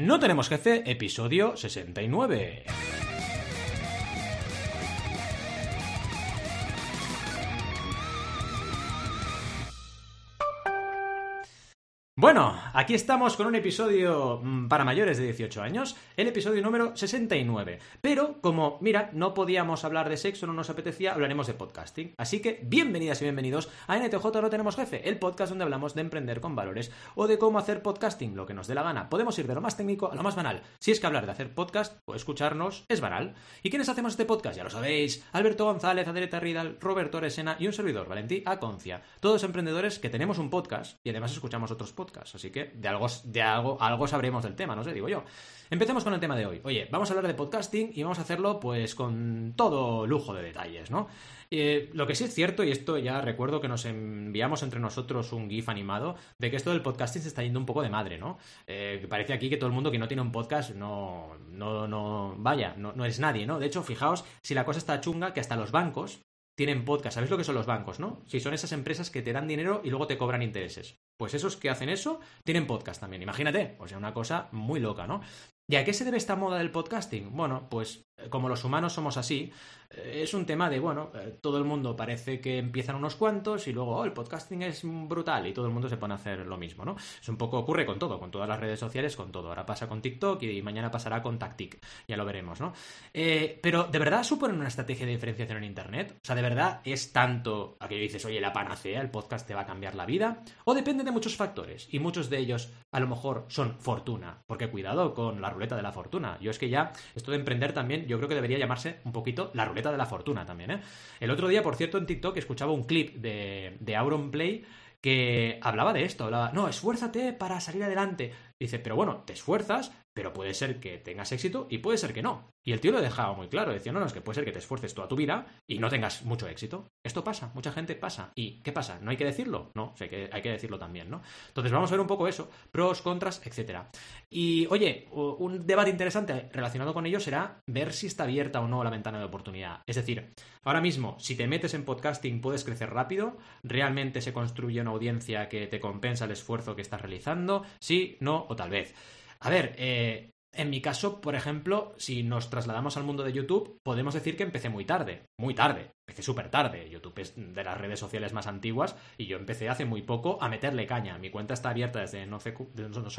No tenemos jefe, episodio 69. Bueno, aquí estamos con un episodio mm, para mayores de 18 años, el episodio número 69. Pero como, mira, no podíamos hablar de sexo, no nos apetecía, hablaremos de podcasting. Así que bienvenidas y bienvenidos a NTJ No Tenemos Jefe, el podcast donde hablamos de emprender con valores o de cómo hacer podcasting, lo que nos dé la gana. Podemos ir de lo más técnico a lo más banal. Si es que hablar de hacer podcast o escucharnos es banal. ¿Y quiénes hacemos este podcast? Ya lo sabéis. Alberto González, Adeleta Ridal, Roberto Oresena y un servidor, Valentí Aconcia. Todos emprendedores que tenemos un podcast y además escuchamos otros podcasts. Así que de algo, de algo, algo sabremos del tema, no sé, digo yo. Empecemos con el tema de hoy. Oye, vamos a hablar de podcasting y vamos a hacerlo pues con todo lujo de detalles, ¿no? Eh, lo que sí es cierto, y esto ya recuerdo que nos enviamos entre nosotros un GIF animado, de que esto del podcasting se está yendo un poco de madre, ¿no? Eh, parece aquí que todo el mundo que no tiene un podcast no, no, no, vaya, no, no es nadie, ¿no? De hecho, fijaos si la cosa está chunga, que hasta los bancos tienen podcast. ¿Sabéis lo que son los bancos, no? Si son esas empresas que te dan dinero y luego te cobran intereses. Pues esos que hacen eso tienen podcast también. Imagínate, o sea, una cosa muy loca, ¿no? ¿Y a qué se debe esta moda del podcasting? Bueno, pues como los humanos somos así, eh, es un tema de, bueno, eh, todo el mundo parece que empiezan unos cuantos y luego, oh, el podcasting es brutal y todo el mundo se pone a hacer lo mismo, ¿no? Es un poco, ocurre con todo, con todas las redes sociales, con todo. Ahora pasa con TikTok y mañana pasará con Tactic, ya lo veremos, ¿no? Eh, pero, ¿de verdad suponen una estrategia de diferenciación en Internet? O sea, ¿de verdad es tanto a que dices, oye, la panacea, el podcast te va a cambiar la vida? ¿O depende de muchos factores? Y muchos de ellos, a lo mejor, son fortuna. Porque cuidado con la ruleta de la fortuna. Yo es que ya, esto de emprender también, yo creo que debería llamarse un poquito la ruleta de la fortuna también, ¿eh? El otro día, por cierto, en TikTok escuchaba un clip de, de Auron Play que hablaba de esto, hablaba, no, esfuérzate para salir adelante. Dice, pero bueno, te esfuerzas, pero puede ser que tengas éxito y puede ser que no. Y el tío lo dejaba muy claro, decía, no, no, es que puede ser que te esfuerces toda tu vida y no tengas mucho éxito. Esto pasa, mucha gente pasa. ¿Y qué pasa? ¿No hay que decirlo? No, hay que decirlo también, ¿no? Entonces vamos a ver un poco eso, pros, contras, etcétera. Y oye, un debate interesante relacionado con ello será ver si está abierta o no la ventana de oportunidad. Es decir, ahora mismo, si te metes en podcasting puedes crecer rápido, realmente se construye una audiencia que te compensa el esfuerzo que estás realizando, sí, no o tal vez. A ver, eh, en mi caso, por ejemplo, si nos trasladamos al mundo de YouTube, podemos decir que empecé muy tarde, muy tarde, empecé súper tarde. YouTube es de las redes sociales más antiguas y yo empecé hace muy poco a meterle caña. Mi cuenta está abierta desde no sé,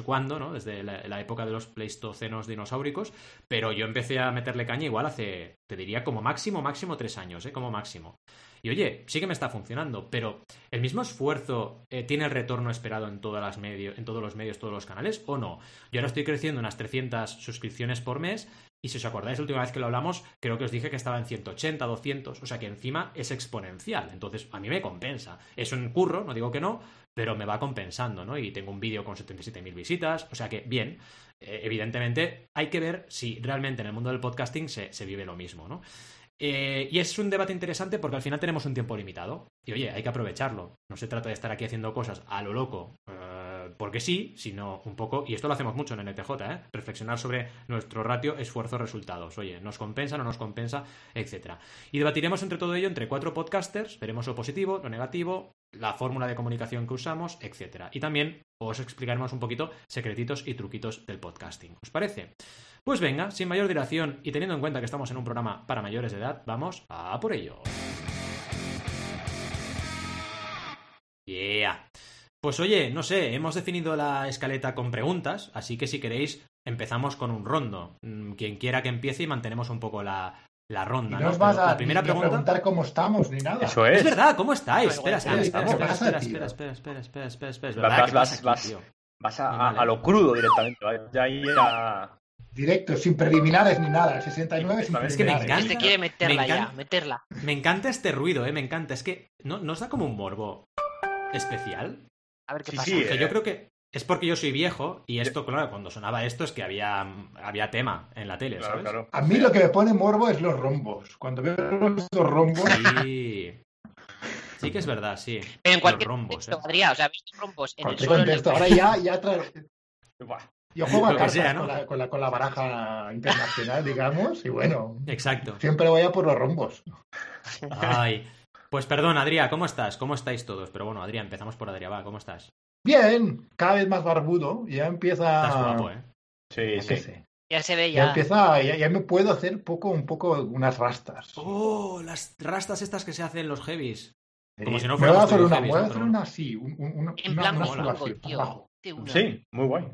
cuándo, ¿no? Desde la, la, época de los pleistocenos dinosauricos, pero yo empecé a meterle caña igual hace, te diría, como máximo, máximo tres años, ¿eh? Como máximo. Y oye, sí que me está funcionando, pero ¿el mismo esfuerzo eh, tiene el retorno esperado en, todas las en todos los medios, todos los canales o no? Yo ahora estoy creciendo unas 300 suscripciones por mes y si os acordáis, la última vez que lo hablamos, creo que os dije que estaba en 180, 200, o sea que encima es exponencial. Entonces, a mí me compensa. Es un curro, no digo que no, pero me va compensando, ¿no? Y tengo un vídeo con 77.000 visitas, o sea que, bien, eh, evidentemente hay que ver si realmente en el mundo del podcasting se, se vive lo mismo, ¿no? Eh, y es un debate interesante porque al final tenemos un tiempo limitado. Y oye, hay que aprovecharlo. No se trata de estar aquí haciendo cosas a lo loco. Eh, porque sí, sino un poco, y esto lo hacemos mucho en NTJ, ¿eh? reflexionar sobre nuestro ratio esfuerzo-resultados. Oye, ¿nos compensa, no nos compensa, etcétera? Y debatiremos entre todo ello entre cuatro podcasters, veremos lo positivo, lo negativo, la fórmula de comunicación que usamos, etcétera. Y también os explicaremos un poquito secretitos y truquitos del podcasting. ¿Os parece? Pues venga, sin mayor dilación y teniendo en cuenta que estamos en un programa para mayores de edad, vamos a por ello. Yeah. Pues oye, no sé, hemos definido la escaleta con preguntas, así que si queréis empezamos con un rondo. Mm, quien quiera que empiece y mantenemos un poco la, la ronda. Y no os vas a, la primera pregunta... preguntar cómo estamos ni nada. Eso es. Es verdad, ¿cómo estáis? Espera, espera, espera, espera, espera, espera, espera, espera, espera, espera, Vas, vas, vas, vas a, a, lo crudo directamente. Ya ahí a... Directo, sin preliminares ni nada. El 69 sin Es que me encanta. Este quiere meterla ya, meterla. Me encanta este ruido, eh, me encanta. Es que no nos da como un morbo especial. A ver qué Sí, pasa. sí, Que eh. yo creo que es porque yo soy viejo y esto, claro, cuando sonaba esto es que había, había tema en la tele, Claro, ¿sabes? claro. A mí lo que me pone morbo es los rombos. Cuando veo los rombos, Sí. Sí que es verdad, sí. Pero en Los cualquier rombos, contexto, eh. Adrián, o sea, visto rombos en el suelo. en el- contexto. Ahora ya, ya tra- yo juego a cartas sea, ¿no? con, la, con, la, con la baraja internacional, digamos, y bueno, Exacto. siempre voy a por los rombos. Ay. Pues perdón, Adrián, ¿cómo estás? ¿Cómo estáis todos? Pero bueno, Adrián, empezamos por Adrián, va, ¿cómo estás? Bien, cada vez más barbudo, ya empieza... Estás guapo, ¿eh? Sí, Ya sí. sé. Ya se ve, Ya ya. empieza, ya, ya me puedo hacer poco, un poco unas rastas. Oh, las rastas estas que se hacen los heavies. Como Eh, si no fuéramos voy a hacer una, heavies, voy a hacer una así, un, En una, plan una mola, sola así, tío. abajo. De una. Sí, muy guay.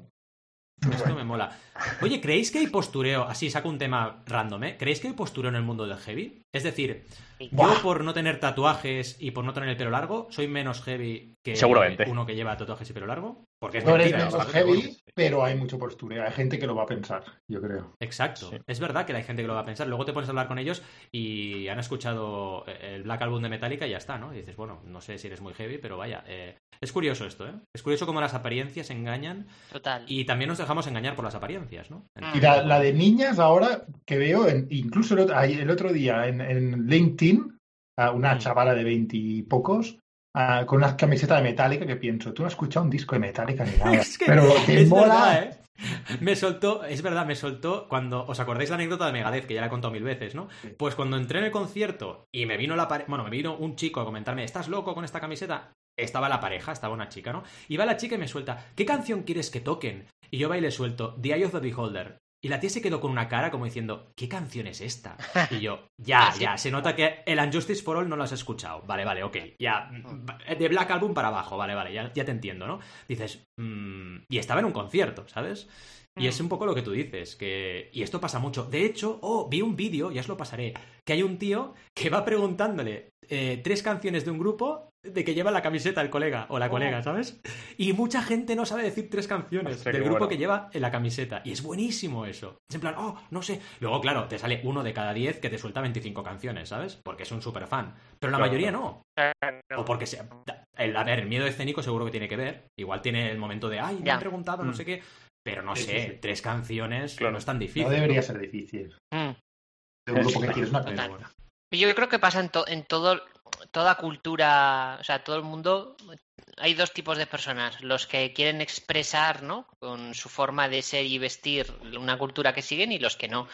Esto me mola. Oye, ¿creéis que hay postureo? Así saco un tema random, ¿eh? ¿Creéis que hay postureo en el mundo del heavy? Es decir. Yo por no tener tatuajes y por no tener el pelo largo, soy menos heavy que Seguramente. uno que lleva tatuajes y pelo largo. Porque es No eres menos heavy, pero hay mucho postureo. Hay gente que lo va a pensar, yo creo. Exacto. Sí. Es verdad que hay gente que lo va a pensar. Luego te pones a hablar con ellos y han escuchado el Black Album de Metallica y ya está, ¿no? Y dices, bueno, no sé si eres muy heavy, pero vaya. eh, es curioso esto, ¿eh? Es curioso cómo las apariencias engañan Total. y también nos dejamos engañar por las apariencias, ¿no? Y la, la de niñas ahora que veo, en- incluso el otro, ay- el otro día en, en LinkedIn, a una Mm. chavala de veintipocos con una camiseta de Metallica que pienso, tú no has escuchado un disco de Metallica ni nada. Es que pero te es mola. verdad, ¿eh? Me soltó, es verdad, me soltó cuando, ¿os acordáis la anécdota de Megadeth, que ya la he contado mil veces, ¿no? Pues cuando entré en el concierto y me vino la pare- bueno, me vino un chico a comentarme, ¿estás loco con esta camiseta? Estaba la pareja, estaba una chica, ¿no? Y va la chica y me suelta, ¿qué canción quieres que toquen? Y yo va y le suelto, The Eye of the Beholder. Y la tía se quedó con una cara como diciendo, ¿qué canción es esta? Y yo, ya, ya, se nota que el Unjustice for All no lo has escuchado. Vale, vale, ok. Ya, de Black Album para abajo, vale, vale, ya, ya te entiendo, ¿no? Dices, mm, y estaba en un concierto, ¿sabes? Y es un poco lo que tú dices, que... Y esto pasa mucho. De hecho, oh, vi un vídeo, ya os lo pasaré, que hay un tío que va preguntándole eh, tres canciones de un grupo de que lleva la camiseta el colega o la Oh. colega, ¿sabes? Y mucha gente no sabe decir tres canciones Hostia, del grupo bueno. que lleva en la camiseta. Y es buenísimo eso. Es en plan, oh, no sé. Luego, claro, te sale uno de cada diez que te suelta 25 canciones, ¿sabes? Porque es un super fan. Pero la Claro, mayoría no. O porque sea. El, a ver, el miedo escénico seguro que tiene que ver. Igual tiene el momento de, ay, me Ya. han preguntado, no Mm. sé qué. Pero no Sí, sé, sí, sí. tres canciones Claro. no es tan difícil. No debería ser difícil. Mm. De un grupo que quieres una. Yo creo que pasa en, to- en todo, toda cultura, o sea, todo el mundo. Hay dos tipos de personas, los que quieren expresar, ¿no? Con su forma de ser y vestir una cultura que siguen y los que no.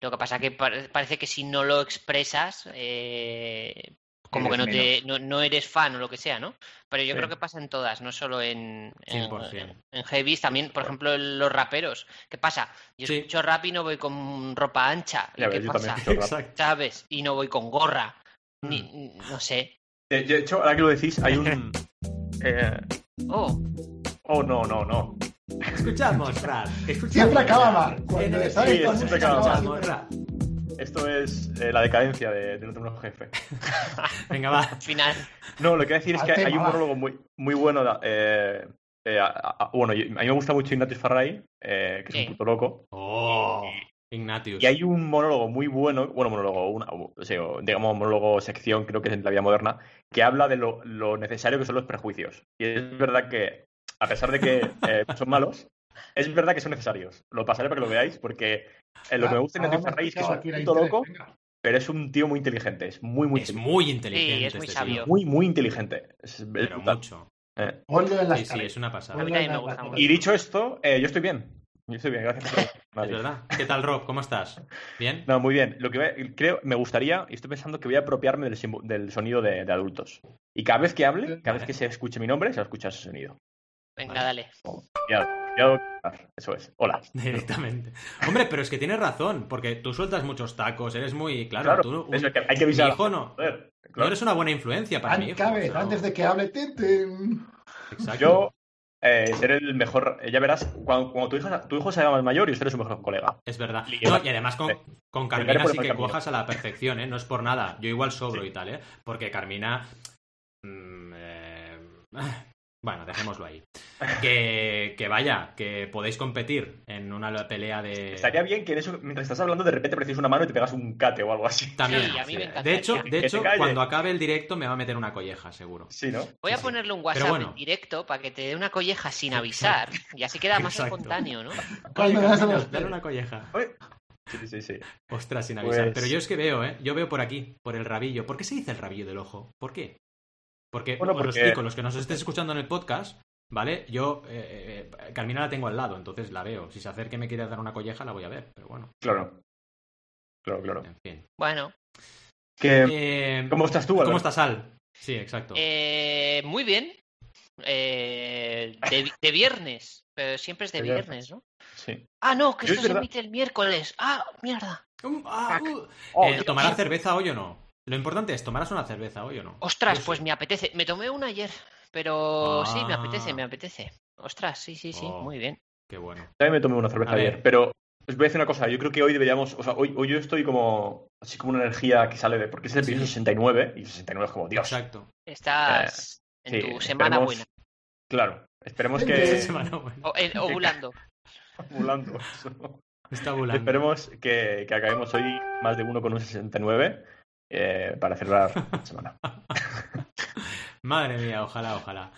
Lo que pasa que pare- parece que si no lo expresas, eh, como que no, te, no, no eres fan o lo que sea, ¿no? Pero yo Sí. creo que pasa en todas, no solo en, en, 100%. en heavies, también, por ejemplo, en los raperos. ¿Qué pasa? Yo Sí. escucho rap y no voy con ropa ancha. ¿Y Ya qué ves, pasa? ¿sabes? Y no voy con gorra. Mm. Ni, no sé. De, de hecho, ahora que lo decís, hay un. eh, Oh, Oh, no, no, no. Escuchamos rap. Siempre acaba mal. Cuando le sale Sí, siempre acaba mal. Esto es eh, la decadencia de, de nuestro nuevo jefe. Venga, va. al final. No, lo que quiero decir es que hay un monólogo muy, muy bueno. de- eh, eh, a- a- bueno, yo- a mí me gusta mucho Ignatius Farray, eh, que es Sí. un puto loco. Oh, Ignatius. Y hay un monólogo muy bueno, bueno, monólogo, una, o sea, digamos, monólogo sección, creo que es en la vida moderna, que habla de lo, lo necesario que son los prejuicios. Y es verdad que, a pesar de que eh, son malos, es verdad que son necesarios. Lo pasaré para que lo veáis, porque eh, lo que me gusta de Ignatius Farray es que es un puto loco, venga. pero es un tío muy inteligente. Es muy, muy Es inteligente. muy inteligente. Sí, es muy este sabio. tío. Muy, muy inteligente. Es, es Pero brutal. mucho. Eh, Ponlo en la Sí, sí, escalera. es una pasada. A mí me gusta mucho. Y dicho esto, eh, yo estoy bien. Yo estoy bien, gracias por Es verdad. ¿Qué tal, Rob? ¿Cómo estás? ¿Bien? No, muy bien. Lo que voy a- creo, me gustaría, y estoy pensando que voy a apropiarme del, del sonido de, de adultos. Y cada vez que hable, cada vez que se escuche mi nombre, se va a escuchar ese sonido. Venga, Vale. dale. Ya, ya, eso es. Hola. Directamente. Hombre, pero es que tienes razón, porque tú sueltas muchos tacos, eres muy. Claro, Claro, tú. un- eso, que hay que avisar. Mi hijo no. No eres una buena influencia para sea, antes de que hable Tintin. Exacto. Yo eh, seré el mejor. eh, Ya verás, cuando, cuando tu, hijo, tu hijo sea más mayor, yo seré su mejor colega. Es verdad. Y- No, y además con, con Carmina sí que camino. cuajas a la perfección, ¿eh? No es por nada. Yo igual sobro Sí. y tal, ¿eh? Porque Carmina. mm, eh, Bueno, dejémoslo ahí. Que, que vaya, que podéis competir en una pelea de. Estaría bien que en eso, mientras estás hablando, de repente precies una mano y te pegas un cate o algo así. También. Sí, a mí sí. me encantaría. De hecho, de hecho cuando acabe el directo me va a meter una colleja, seguro. Sí, ¿no? Voy a ponerle un WhatsApp bueno. en directo para que te dé una colleja sin avisar. Y así queda más Exacto. espontáneo, ¿no? Oye, dale una colleja. Oye. Sí, sí, sí. Ostras, sin avisar. Pues- Pero yo es que veo, ¿eh? Yo veo por aquí, por el rabillo. ¿Por qué se dice el rabillo del ojo? ¿Por qué? Porque, Bueno, os porque- explico, los que nos estéis escuchando en el podcast, ¿vale? Yo, eh, eh, Carmina la tengo al lado, entonces la veo. Si se acerca y me quiere dar una colleja, la voy a ver. Pero bueno, Claro. Claro, claro. en fin. Bueno, Que, Eh, ¿Cómo estás tú, ¿Cómo Alberto? estás, Al? Sí, exacto. eh, muy bien. Eh, de, de viernes. Pero siempre es de De viernes, ¿no? Sí. Ah, no, que Yo esto es se verdad- emite el miércoles. Ah, mierda. Um, ah, uh. Oh, Eh, ¿Tomarás cerveza hoy o no? Lo importante es, ¿tomarás una cerveza hoy o no? Ostras, sí. pues me apetece. Me tomé una ayer, pero sí, me apetece, Ah. me apetece. Ostras, sí, sí, sí, Oh. muy bien. Qué bueno. También me tomé una cerveza A ver. ayer, pero os voy a decir una cosa. Yo creo que hoy deberíamos. O sea, hoy, hoy yo estoy como. Así como una energía que sale de. Porque es el episodio 69 y 69 es como Dios. Exacto. Estás en Eh, sí, tu semana buena. Claro. Esperemos que. Semana buena. O, en- ovulando. Ovulando. Está volando. Esperemos que, que acabemos hoy más de uno con un 69 eh, para cerrar la semana. Madre mía, ojalá, ojalá.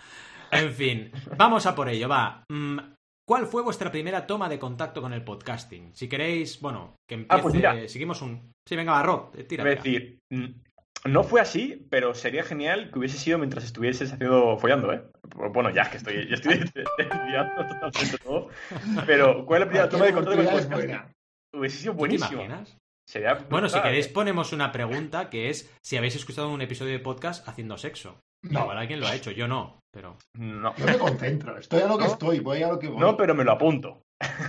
En fin, vamos a por ello, va. Mm, ¿Cuál fue vuestra primera toma de contacto con el podcasting? Si queréis, bueno, que empiece... Ah, pues mira. Seguimos un... Sí, venga, va, Rob, eh, tira. Tira. decir, no fue así, pero sería genial que hubiese sido mientras estuvieses haciendo follando, ¿eh? Bueno, ya es que estoy, yo estoy desviando totalmente todo. Pero, ¿cuál es la primera toma de contacto con el es podcast? Hubiese sido ¿Tú te buenísimo. imaginas? Sería Bueno, si queréis ¿eh? ponemos una pregunta que es si habéis escuchado un episodio de podcast haciendo sexo. No, Igual alguien lo ha hecho, yo no, pero... No, yo me concentro. Estoy a lo que ¿No? estoy, voy a lo que voy. no, pero me lo apunto.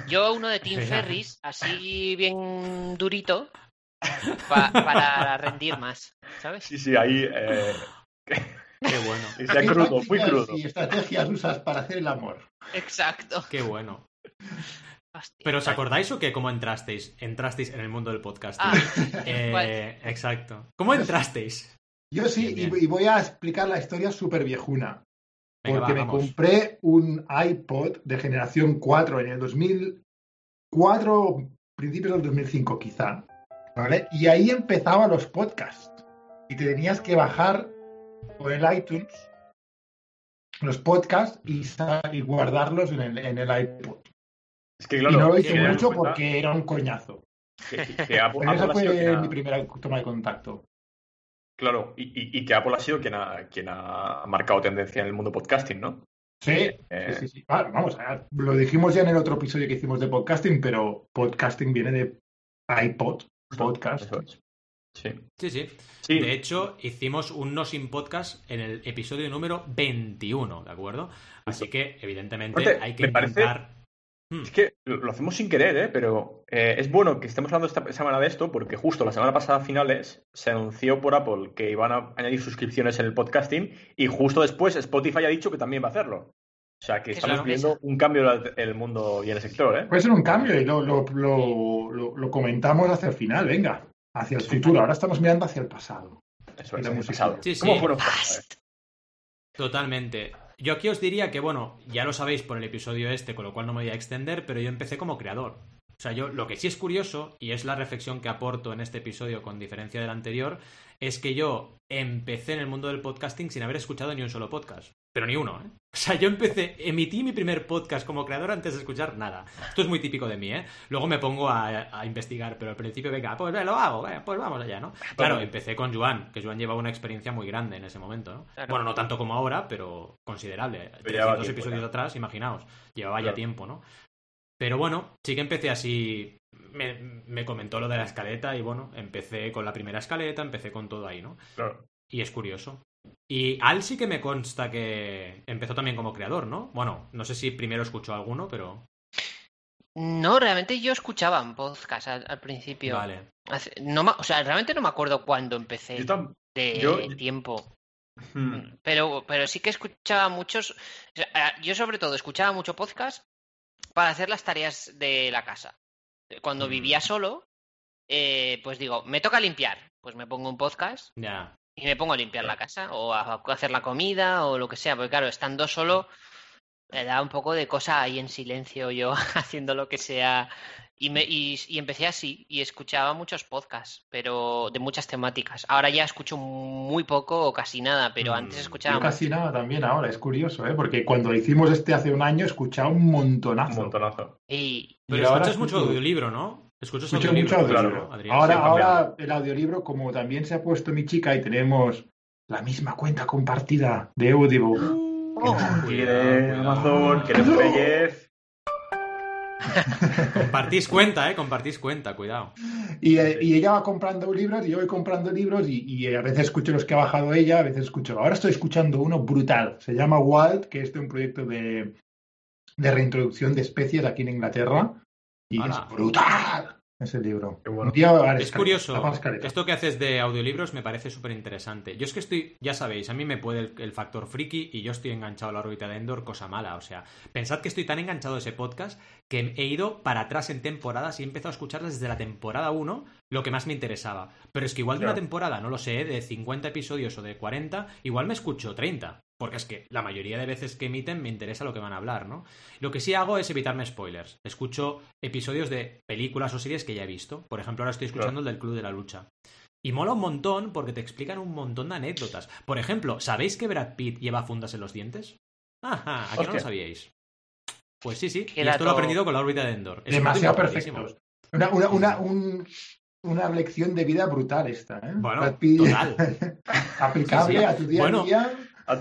Yo uno de Tim. Ferris, así bien durito, pa- para rendir más, ¿sabes? Sí, sí, ahí. Eh, Qué bueno, y sea ¿Qué crudo, muy crudo. Y estrategias usas para hacer el amor. Exacto. qué bueno. Hostia. ¿Pero os acordáis o qué? ¿Cómo entrasteis? Entrasteis en el mundo del podcasting. Ah, Eh, exacto. ¿Cómo entrasteis? Yo sí, Bien, y, bien. y voy a explicar la historia súper viejuna. Venga, Porque va, me compré un iPod de generación 4 en el 2004, principios del 2005 quizá. ¿Vale? Y ahí empezaban los podcasts. Y te tenías que bajar por el iTunes los podcasts y, y guardarlos en el, en el iPod. Es que, y no lo hice mucho porque era un coñazo. Que, que Apple, Pero esa Apple fue mi primera toma de contacto. Claro, y, y- y que Apple ha sido quien ha, quien ha marcado tendencia en el mundo podcasting, ¿no? Sí, Eh, sí, sí, sí. Ah, vamos, lo dijimos ya en el otro episodio que hicimos de podcasting, pero podcasting viene de iPod, podcast. Es. Sí. Sí, sí. Sí. De hecho, hicimos un No Sin Podcast en el episodio número 21, ¿de acuerdo? Así que, evidentemente, Aparte, hay que parece- intentar... Hmm, Es que lo hacemos sin querer, ¿eh? Pero eh, es bueno que estemos hablando esta semana de esto porque justo la semana pasada a finales se anunció por Apple que iban a añadir suscripciones en el podcasting y justo después Spotify ha dicho que también va a hacerlo. O sea que estamos viendo un cambio en el mundo y en el sector, ¿eh? Puede ser un cambio y lo, lo, lo, lo- lo comentamos hacia el final, venga, hacia el futuro. Ahora estamos mirando hacia el pasado. Eso es, el pasado. Sí, sí. ¿Cómo fueron? Totalmente. Yo aquí os diría que, bueno, ya lo sabéis por el episodio este, con lo cual no me voy a extender, pero yo empecé como creador. O sea, yo lo que sí es curioso, y es la reflexión que aporto en este episodio con diferencia del anterior, es que yo empecé en el mundo del podcasting sin haber escuchado ni un solo podcast. Pero ni uno, ¿eh? O sea, yo empecé, emití mi primer podcast como creador antes de escuchar nada. Esto es muy típico de mí, ¿eh? Luego me pongo a, a investigar, pero al principio, venga, pues ve, lo hago, eh, pues vamos allá, ¿no? Claro, empecé con Joan, que Joan llevaba una experiencia muy grande en ese momento, ¿no? Claro. Bueno, no tanto como ahora, pero considerable. Pero llevaba 300 tiempo episodios ya. atrás, imaginaos, llevaba ya tiempo, ¿no? Pero bueno, sí que empecé así. Me, me comentó lo de la escaleta y bueno, empecé con la primera escaleta, empecé con todo ahí, ¿no? Claro. Y es curioso. Y Al sí que me consta que empezó también como creador, ¿no? Bueno, no sé si primero escuchó alguno, pero. No, realmente yo escuchaba un podcast al, al principio. Vale. Hace- no me- o sea, realmente no me acuerdo cuándo empecé Yo tam- de yo- tiempo. Hmm. Pero, pero sí que escuchaba muchos. o sea, Yo, sobre todo, escuchaba mucho podcast para hacer las tareas de la casa. Cuando Mm. vivía solo, eh, pues digo, me toca limpiar. Pues me pongo un podcast y me pongo a limpiar la casa o a, a hacer la comida o lo que sea. Porque, claro, estando solo, me da un poco de cosa ahí en silencio yo haciendo lo que sea. Y, me, y, y empecé así y escuchaba muchos podcasts, pero de muchas temáticas. Ahora ya escucho muy poco o casi nada, pero Mm, antes Yo escuchaba casi nada también ahora, es curioso, ¿eh? porque cuando hicimos este hace un año escuchaba un Un montonazo. montonazo. Y Pero Y ahora escuchas mucho escucho- audiolibro, ¿no? Escuchas Escucho audiolibro, mucho claro, audiolibro. Adrián. Ahora, sí, ahora el audiolibro, como también se ha puesto mi chica y tenemos la misma cuenta compartida de Audible. Oh, cuidado. Amazon, Reyes. Compartís cuenta, ¿eh? Compartís cuenta, cuidado. Y, eh, y ella va comprando libros y yo voy comprando libros y, y a veces escucho los que ha bajado ella, a veces escucho. Ahora estoy escuchando uno brutal. Se llama Walt, que es de un proyecto de de reintroducción de especies aquí en Inglaterra. Y es brutal ese libro. Qué bueno. Es curioso, esto que haces de audiolibros me parece súper interesante. Yo es que estoy, ya sabéis, a mí me puede el, el factor friki y yo estoy enganchado a la órbita de Endor, cosa mala. O sea, pensad que estoy tan enganchado a ese podcast que he ido para atrás en temporadas y he empezado a escucharlas desde la temporada 1, lo que más me interesaba. Pero es que igual de una temporada, no lo sé, de 50 episodios o de 40, igual me escucho 30. Porque es que la mayoría de veces que emiten me interesa lo que van a hablar, ¿no? Lo que sí hago es evitarme spoilers. Escucho episodios de películas o series que ya he visto. Por ejemplo, ahora estoy escuchando el del Club de la Lucha. Y mola un montón porque te explican un montón de anécdotas. Por ejemplo, ¿sabéis que Brad Pitt lleva fundas en los dientes? Ajá, ¿a que no lo sabíais? Pues sí, sí. Qué Y esto lo he aprendido con la órbita de Endor. Es Demasiado perfectos. Una, una, una, un- una lección de vida brutal esta, ¿eh? Bueno, Brad Pitt, total. aplicable Sí, sí. a tu día Bueno. a día.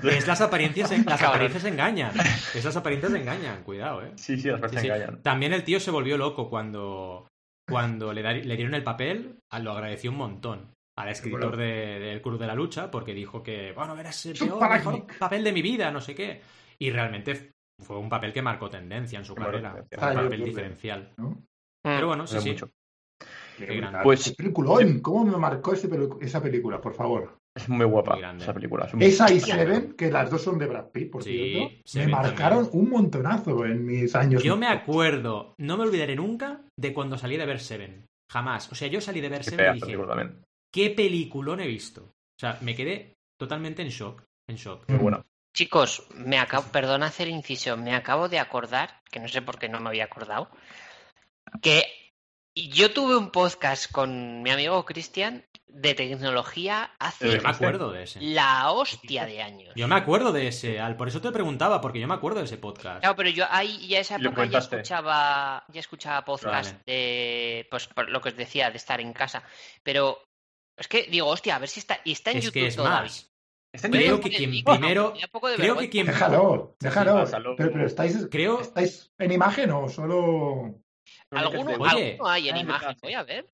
Es las apariencias, las apariencias engañan. Es las apariencias engañan, cuidado, eh. Sí, sí, las Sí, sí. engañan. También el tío se volvió loco cuando, cuando le, da- le dieron el papel, a- lo agradeció un montón al escritor Bueno. de- del Club de la Lucha, porque dijo que, bueno, eras el peor, mejor papel de mi vida, no sé qué. Y realmente fue un papel que marcó tendencia en su carrera. Fue un Ah, papel diferencial. ¿no? Mm. Pero bueno, sí, Pero sí. mucho. Qué. Pues- Qué peliculón. ¿Cómo me marcó ese pelu- esa película, por favor? Es muy guapa Muy grande. esa película. es un- Esa y Seven, que las dos son de Brad Pitt, por Sí, cierto, Seven me marcaron también. un montonazo en mis años. Yo me acuerdo, no me olvidaré nunca de cuando salí de ver Seven. Jamás. O sea, yo salí de ver Qué Seven y dije. ¿qué peliculón he visto? O sea, me quedé totalmente en shock. En shock. Muy buena. Chicos, me acabo, perdona hacer inciso, me acabo de acordar, que no sé por qué no me había acordado, que yo tuve un podcast con mi amigo Cristian de tecnología hace Yo me acuerdo de ese. la hostia de años. Yo me acuerdo de ese, Al. Por eso te preguntaba, porque yo me acuerdo de ese podcast. Claro, pero yo ahí ya esa época ya escuchaba, ya escuchaba podcast Vale. de pues por lo que os decía, de estar en casa. Pero es que digo, hostia, a ver si está. Y está en Es YouTube que es todavía. más. Está en Creo YouTube. que quien primero. Creo que quien. Déjalo, déjalo. pero, pero estáis, Creo. estáis en imagen o solo. Alguno, Oye. alguno hay en Ah, imagen, voy a ver.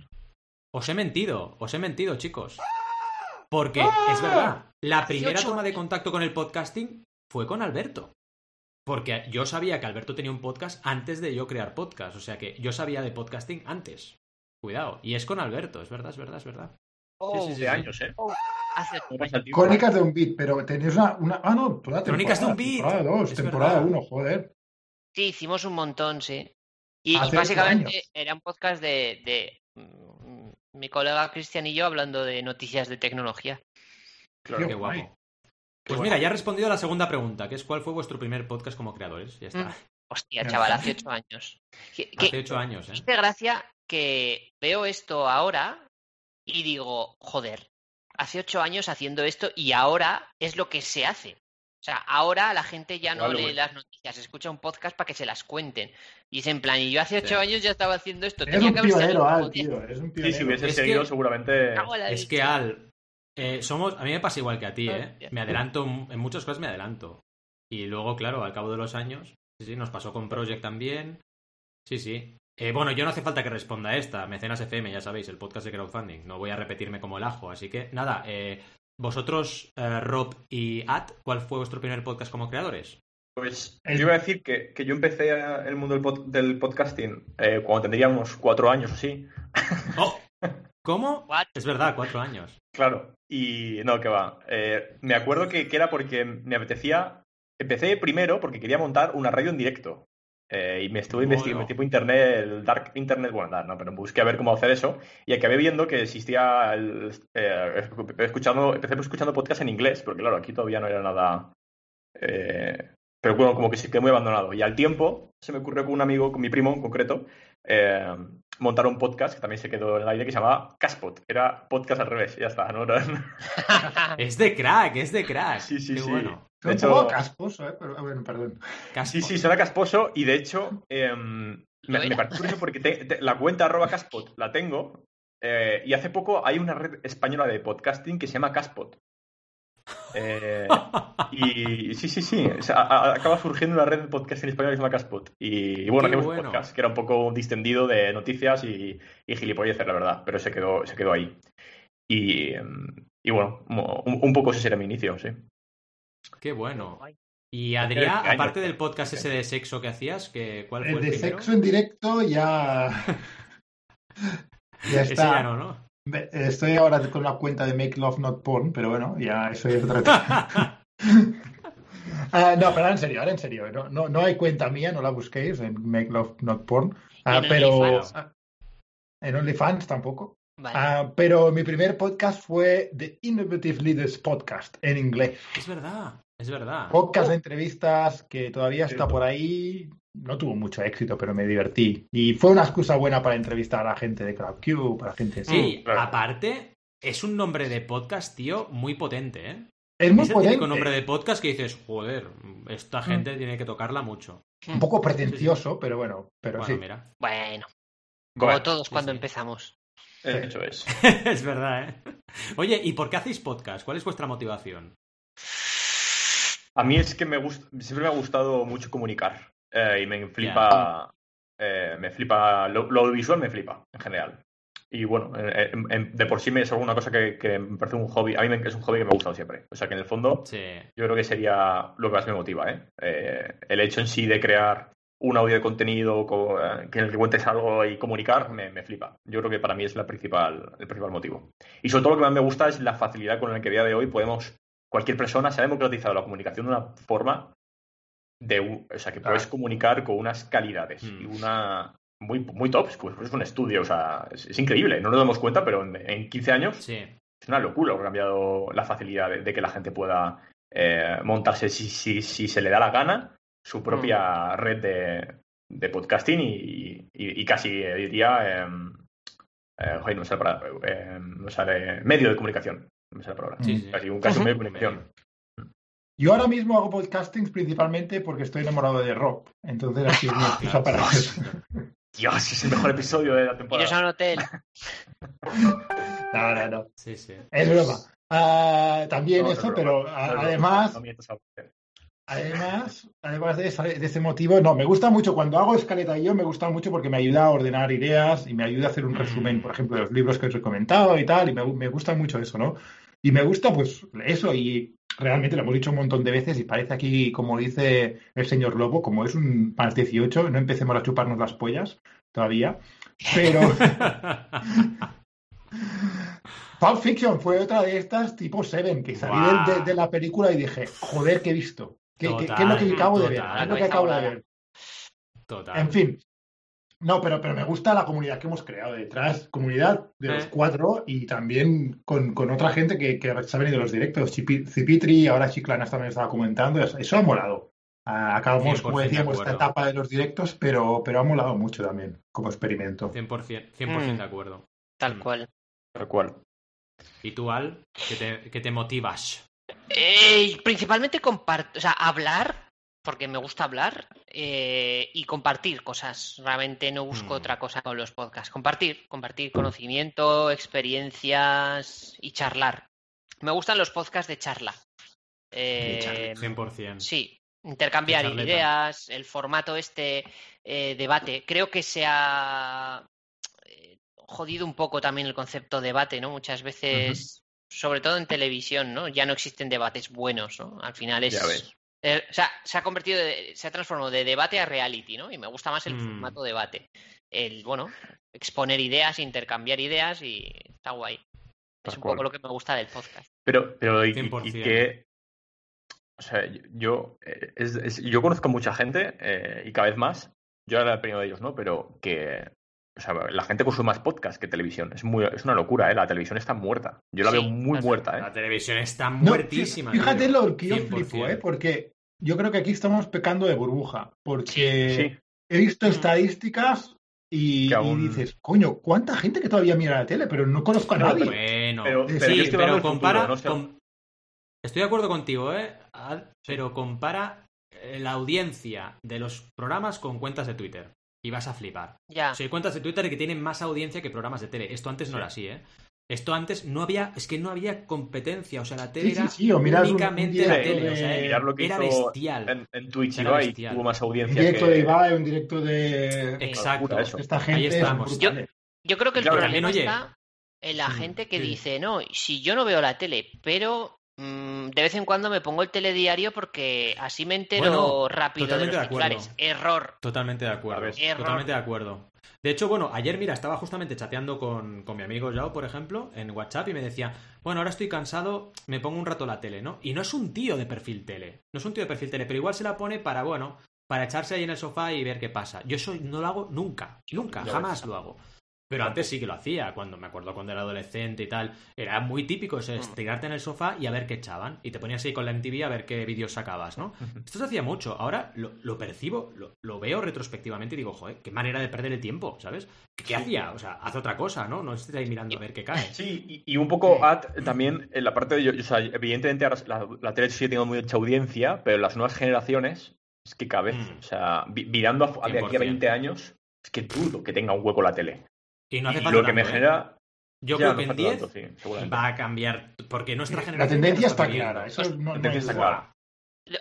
Os he mentido, os he mentido, chicos. Porque es verdad, la primera 18 toma de contacto con el podcasting fue con Alberto. Porque yo sabía que Alberto tenía un podcast antes de yo crear podcast. O sea que yo sabía de podcasting antes. Cuidado. Y es con Alberto, es verdad, es verdad, es verdad. Sí, sí, sí, sí. años, ¿eh? Hace el tiempo. Crónicas de un beat, pero tenéis una. una ah, no, toda Crónicas de un beat, Temporada 2, es temporada verdad. 1, joder. Sí, hicimos un montón, sí. Y, básicamente era un podcast de, de mm, mi colega Cristian y yo hablando de noticias de tecnología. Claro. Qué guay. guapo. Pues mira, ya he respondido a la segunda pregunta, que es ¿cuál fue vuestro primer podcast como creadores? Ya está. Mm. Hostia, chaval, hace ocho años. Que, Hace ocho años, ¿eh? hace gracia que veo esto ahora y digo, joder, hace ocho años haciendo esto y ahora es lo que se hace. O sea, ahora la gente ya no lee las noticias, escucha un podcast para que se las cuenten. Y es en plan, y yo hace ocho Sí. años ya estaba haciendo esto. Eres tenía un que pionero, Al, tío. Eres un Sí, pionero. si hubiese Es seguido, que- seguramente. Es que Al, eh, somos, a mí me pasa igual que a ti, ¿eh? Hostia. Me adelanto, en muchas cosas me adelanto. Y luego, claro, al cabo de los años, sí, sí, nos pasó con Project también. Sí, sí. Eh, bueno, yo no hace falta que responda a esta. Mecenas FM, ya sabéis, el podcast de crowdfunding. No voy a repetirme como el ajo. Así que, nada, eh, vosotros, eh, Rob y At, ¿cuál fue vuestro primer podcast como creadores? Pues El- yo iba a decir que, que yo empecé el mundo del, pod- del podcasting eh, cuando tendría unos cuatro años o así. ¡Oh! ¿Cómo? What? Es verdad, cuatro años. Claro. Y no, que va. Eh, me acuerdo que, que era porque me apetecía. Empecé primero porque quería montar una radio en directo. Eh, y me estuve Bueno. investigando tipo internet, el dark internet, bueno, dark, no, pero busqué a ver cómo hacer eso y acabé viendo que existía el, eh, escuchando, empecé escuchando podcast en inglés, porque claro, aquí todavía no era nada, eh, pero bueno, como que se quedó muy abandonado. Y al tiempo se me ocurrió con un amigo, con mi primo en concreto, montar un podcast que también se quedó en el aire que se llamaba Caspot. Era podcast al revés, ya está. ¿no? Es de crack, es de crack. Sí, sí, Qué sí. bueno. Un De hecho- poco casposo, ¿eh? Pero, ah, bueno, perdón. Caspo. Sí, sí, suena casposo y de hecho em, me, me parece curioso porque te- te- la cuenta arroba caspot la tengo eh, y hace poco hay una red española de podcasting que se llama Caspot. Eh, y sí, sí, sí, o sea, a- a- acaba surgiendo una red de podcasting española que se llama Caspot. Y, y bueno, Qué hacemos un bueno. podcast que era un poco distendido de noticias y, y gilipolleces, la verdad, pero se quedó, se quedó ahí. Y, em, bueno, un, un poco ese era mi inicio, sí. Qué bueno. Y Adrián, ¿Qué año aparte del podcast ese de sexo que hacías, que, ¿cuál fue El el, de primero? sexo en directo ya. ya está. ya no, ¿no? Estoy ahora con la cuenta de Make Love Not Porn, pero bueno, ya eso es otro tema. Ah, no, pero ahora en serio, ahora en serio. No, no, no hay cuenta mía, no la busquéis en Make Love Not Porn. Ah, en pero ah, en OnlyFans tampoco. Vale. Ah, pero mi primer podcast fue The Innovative Leaders Podcast en inglés. es verdad, es verdad. Podcast de entrevistas que todavía está por ahí. No tuvo mucho éxito, pero me divertí. Y fue una excusa buena para entrevistar a la gente de CrowdCube, a la gente así. Sí, claro. aparte, es un nombre de podcast, tío, muy potente, ¿eh? Es muy es el potente. típico nombre de podcast que dices, joder, esta gente tiene que tocarla mucho. Un poco pretencioso, pero bueno, pero Bueno, sí. mira. Bueno, como Bueno, todos sí, cuando sí. empezamos. Eso es. es verdad, ¿eh? Oye, ¿y por qué hacéis podcast? ¿Cuál es vuestra motivación? A mí es que me gusta, siempre me ha gustado mucho comunicar. eh, y me flipa. eh, me flipa. Lo, lo audiovisual me flipa, en general. Y bueno, eh, en- en- de por sí me es alguna cosa que, que me parece un hobby. A mí me- es un hobby que me ha gustado siempre. O sea que en el fondo, Sí. yo creo que sería lo que más me motiva, ¿eh? Eh, el hecho en sí de crear un audio de contenido co- eh, que en el que cuentes algo y comunicar me, me flipa. Yo creo que para mí es la principal, el principal motivo. Y sobre todo lo que más me gusta es la facilidad con la que a día de hoy podemos, cualquier persona se ha democratizado la comunicación de una forma de, o sea, que puedes Claro. comunicar con unas calidades Mm. y una muy, muy tops, pues es un estudio, o sea, es, es increíble, no nos damos cuenta, pero en, en 15 años Sí. es una locura ha cambiado la facilidad de, de que la gente pueda eh, montarse si, si, si se le da la gana su propia red de, de podcasting y, y- y casi eh, diría em, eh, joder, no me sale eh, no sale medio de comunicación no me sale la palabra Sí, sí. casi un, casi un medio de comunicación Yo ahora mismo hago podcastings principalmente porque estoy enamorado de Rob. Entonces así es mi excusa para eso. Dios es el mejor episodio de la Iros a temporada un hotel. No, no, no. Sí, sí. Es broma. Ah, también No, no es eso, broma, pero no además, no además, además de, esa- de ese motivo, no, me gusta mucho cuando hago escaleta yo, me gusta mucho porque me ayuda a ordenar ideas y me ayuda a hacer un Mm. resumen, por ejemplo, de los libros que os he comentado y tal, y me, me gusta mucho eso, ¿no? Y me gusta, pues, eso, y realmente lo hemos dicho un montón de veces, y parece aquí, como dice el señor Lobo, como es un más 18, no empecemos a chuparnos las pollas todavía, pero Pulp Fiction fue otra de estas tipo Seven, que salí de, de la película y dije, joder, ¿qué he visto? ¿Qué, qué- Total, qué es lo que acabo de ver? total. ¿Qué es lo que acabo de ver? Total. En fin. No, pero, pero me gusta la comunidad que hemos creado detrás, comunidad de los Eh. cuatro y también con, con otra gente que, que se ha venido de los directos. Chipi- Cipitri, ahora Chiclanas también estaba comentando, eso, ha molado. Acabamos, 100% como de decíamos, esta acuerdo. etapa de los directos, pero, pero ha molado mucho también como experimento. 100%, 100% Mm. de acuerdo. Tal cual. tal cual ¿Y tú, Al? ¿Qué te, qué te motivas? Eh, principalmente compartir, o sea, hablar, porque me gusta hablar, eh, y compartir cosas. Realmente no busco Mm. otra cosa con los podcasts. Compartir, compartir conocimiento, experiencias y charlar. Me gustan los podcasts de charla. Eh, 100%. Sí, intercambiar ideas, el formato este eh, debate. Creo que se ha jodido un poco también el concepto debate, ¿no? Muchas veces, sobre todo en televisión, ¿no? Ya no existen debates buenos, ¿no? Al final es... Ya ves. eh, o sea, se ha convertido, de- se ha transformado de debate a reality, ¿no? Y me gusta más el Mm. formato debate. El, bueno, exponer ideas, intercambiar ideas y está guay. Es un cual. poco lo que me gusta del podcast. Pero, pero y, y- 100%. y que, o sea, yo, eh, es- es- yo conozco mucha gente eh, y cada vez más, yo era el primero de ellos, ¿no? Pero que, o sea, la gente consume más podcast que televisión. Es muy, es una locura, ¿eh? La televisión está muerta. Yo la Sí, veo muy muerta, La ¿eh? televisión está No, muertísima. fí- Fíjate tío. lo que yo 100%. flipo, ¿eh? Porque yo creo que aquí estamos pecando de burbuja. Porque Sí, he visto Mm. estadísticas y, dices, coño, ¿cuánta gente que todavía mira la tele? Pero no conozco a No, nadie. Bueno, Pero- pero sí, yo estoy pero hablando del compara. futuro, no sé. con- Estoy de acuerdo contigo, ¿eh? Ad, Pero compara eh, la audiencia de los programas con cuentas de Twitter. Y vas a flipar. Ya. Hay cuentas de Twitter que tienen más audiencia que programas de tele. Esto antes no Sí. era así, ¿eh? Esto antes no había, es que no había competencia, o sea, la tele Sí, era sí, un- un únicamente la tele, o sea, de- mirar lo que era bestial. en, en Twitch Era Ibai bestial. tuvo más Un audiencia directo que... de Ibai, un directo de Exacto. locura eso. esta gente. es estamos. brutal. Yo creo que el Claro, problema también, oye, está en la gente que sí. dice, no, si yo no veo la tele, pero de vez en cuando me pongo el telediario porque así me entero Bueno, rápido de totalmente los de acuerdo. titulares. Error. Totalmente de acuerdo. Error. Totalmente de acuerdo. De hecho, bueno, ayer, mira, estaba justamente chateando con, con mi amigo Yao, por ejemplo, en WhatsApp y me decía, bueno, ahora estoy cansado, me pongo un rato la tele, ¿no? Y no es un tío de perfil tele, no es un tío de perfil tele, pero igual se la pone para, bueno, para echarse ahí en el sofá y ver qué pasa. Yo eso no lo hago nunca, nunca, Ya jamás lo hago. Pero antes sí que lo hacía, cuando me acuerdo cuando era adolescente y tal. Era muy típico eso, estirarte en el sofá y a ver qué echaban. Y te ponías ahí con la MTV a ver qué vídeos sacabas, ¿no? Esto se hacía mucho. Ahora lo, lo percibo, lo, lo veo retrospectivamente y digo, joder, qué manera de perder el tiempo, ¿sabes? ¿Qué, hacía? O sea, haz otra cosa, ¿no? No estés ahí mirando a ver qué cae. Sí, y, y un poco también en la parte de. yo- O sea, evidentemente ahora la, la tele sigue teniendo mucha audiencia, pero las nuevas generaciones es que cada vez, Mm. o sea, mirando a, de aquí a 100%. 20 años, es que dudo que tenga un hueco la tele. Y no hace y falta lo que me tanto, ¿eh? genera. Yo ya, creo no que en falta 10 tanto, sí, seguramente. va a cambiar, porque nuestra La generación... tendencia ya lo está clara. Eso no, no tendencia está clara.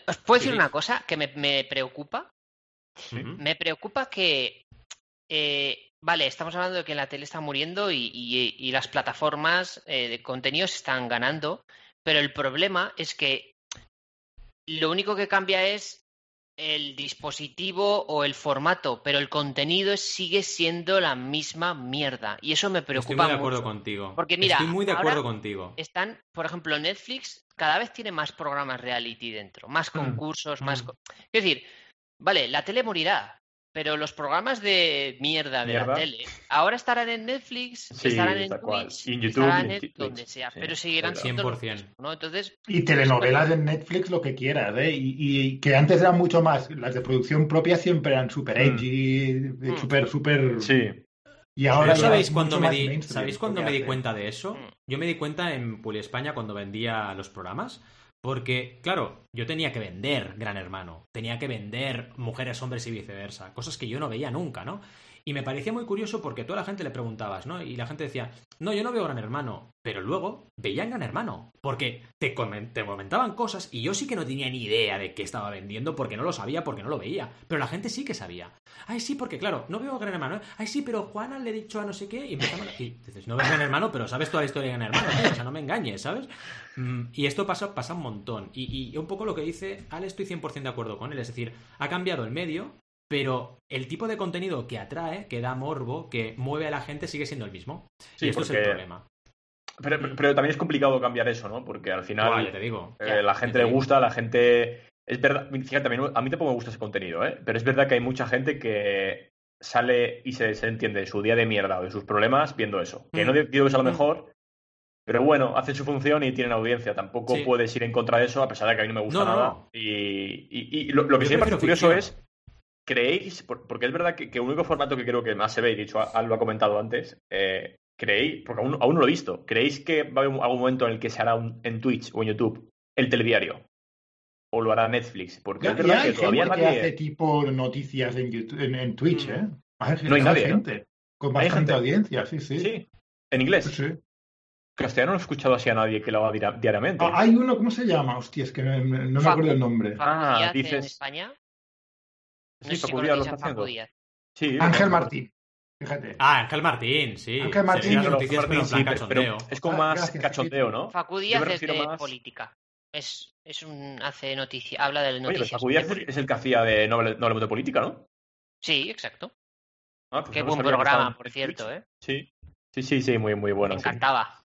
Os puedo decir Sí. una cosa que me, me preocupa. Me preocupa que, eh, vale, estamos hablando de que la tele está muriendo y, y- y las plataformas eh, de contenidos están ganando, pero el problema es que lo único que cambia es el dispositivo o el formato, pero el contenido sigue siendo la misma mierda y eso me Estoy preocupa muy de acuerdo mucho. contigo. Porque mira, Estoy muy de ahora- acuerdo contigo. Están, por ejemplo, Netflix cada vez tiene más programas reality dentro, más Mm, concursos, más... mm. Es decir, vale, la tele morirá, pero los programas de mierda de Mierda. la tele ahora estarán en Netflix, Sí, estarán en. Twitch, Y en YouTube, estarán en en Twitch, donde sea, sí, pero seguirán siendo lo 100%. mismo, ¿no? Entonces, Y telenovelas en Netflix, lo que quieras, ¿eh? Y, y que antes eran mucho más. Las de producción propia siempre eran super Mm. edgy, Mm. super, super. Sí, Y ahora ¿Sabéis cuándo me di, ¿sabéis que me di cuenta de eso? Mm. Yo me di cuenta en Puli España cuando vendía los programas. Porque, claro, yo tenía que vender Gran Hermano. Tenía que vender mujeres, hombres y viceversa. Cosas que yo no veía nunca, ¿no? Y me parecía muy curioso porque toda la gente le preguntabas, ¿no? Y la gente decía, no, yo no veo Gran Hermano. Pero luego veían Gran Hermano. Porque te, comen- te comentaban cosas y yo sí que no tenía ni idea de qué estaba vendiendo porque no lo sabía, porque no lo veía. Pero la gente sí que sabía. Ay, sí, porque claro, no veo Gran Hermano. ¿eh? Ay, sí, pero Juana le he dicho a no sé qué y empezamos... Y dices, no ves Gran Hermano, pero sabes toda la historia de Gran Hermano. tío, O sea, no me engañes, ¿sabes? Mm, Y esto pasa, pasa un montón. Y, y un poco lo que dice Ale, estoy 100% de acuerdo con él. Es decir, ha cambiado el medio, pero el tipo de contenido que atrae, que da morbo, que mueve a la gente, sigue siendo el mismo. Sí, y esto es el problema. pero, pero- pero también es complicado cambiar eso, ¿no? Porque al final ya te digo. eh, Ya, la gente te le gusta, la gente... Es verdad, fíjate, a mí, a mí tampoco me gusta ese contenido, ¿eh? Pero es verdad que hay mucha gente que sale y se, se entiende de su día de mierda o de sus problemas viendo eso. Que Mm. no digo que sea lo Mm. mejor, pero bueno, hacen su función y tienen audiencia. Tampoco Sí. puedes ir en contra de eso, a pesar de que a mí no me gusta No, no, nada. no. Y, y- y lo, lo que sí me parece curioso es, ¿creéis? por- Porque es verdad que, que el único formato que creo que más se ve, y de hecho Al lo ha comentado antes, eh, ¿creéis? Porque aún, aún no lo he visto. ¿Creéis que va a haber algún momento en el que se hará un- en Twitch o en YouTube el telediario? ¿O lo hará Netflix? Porque Ya, es verdad ya hay que todavía gente que nadie... hace tipo noticias en, YouTube, en, en Twitch, ¿eh? Hay, No hay nadie, ¿no? gente con Hay bastante gente. audiencia, sí, sí. Sí, en inglés. Sí, sí. Castellano no he escuchado así a nadie que lo haga dia- diariamente. Ah, hay uno, ¿cómo se llama? Hostia, es que no, no me acuerdo el nombre. Ah, Díaz en dices- España, no sí, sé si Facu Díaz lo conocéis está a Facu haciendo. Díaz. Sí, Ángel Martín, fíjate. Ah, Ángel Martín, sí. Ángel Martín, las noticias, Martín, sí, pero- es como Ah, más gracias, cachondeo. ¿no? Facu Yo Díaz me es de más- política. Es, es un hace noticia, habla de Oye, pero noticias. Facu Díaz es, es el que hacía de no, hable- no hablemos de política, ¿no? Sí, exacto. Ah, pues Qué no buen programa, por cierto, Twitch. ¿eh? Sí. Sí, sí, sí, muy, muy bueno. Me encantaba.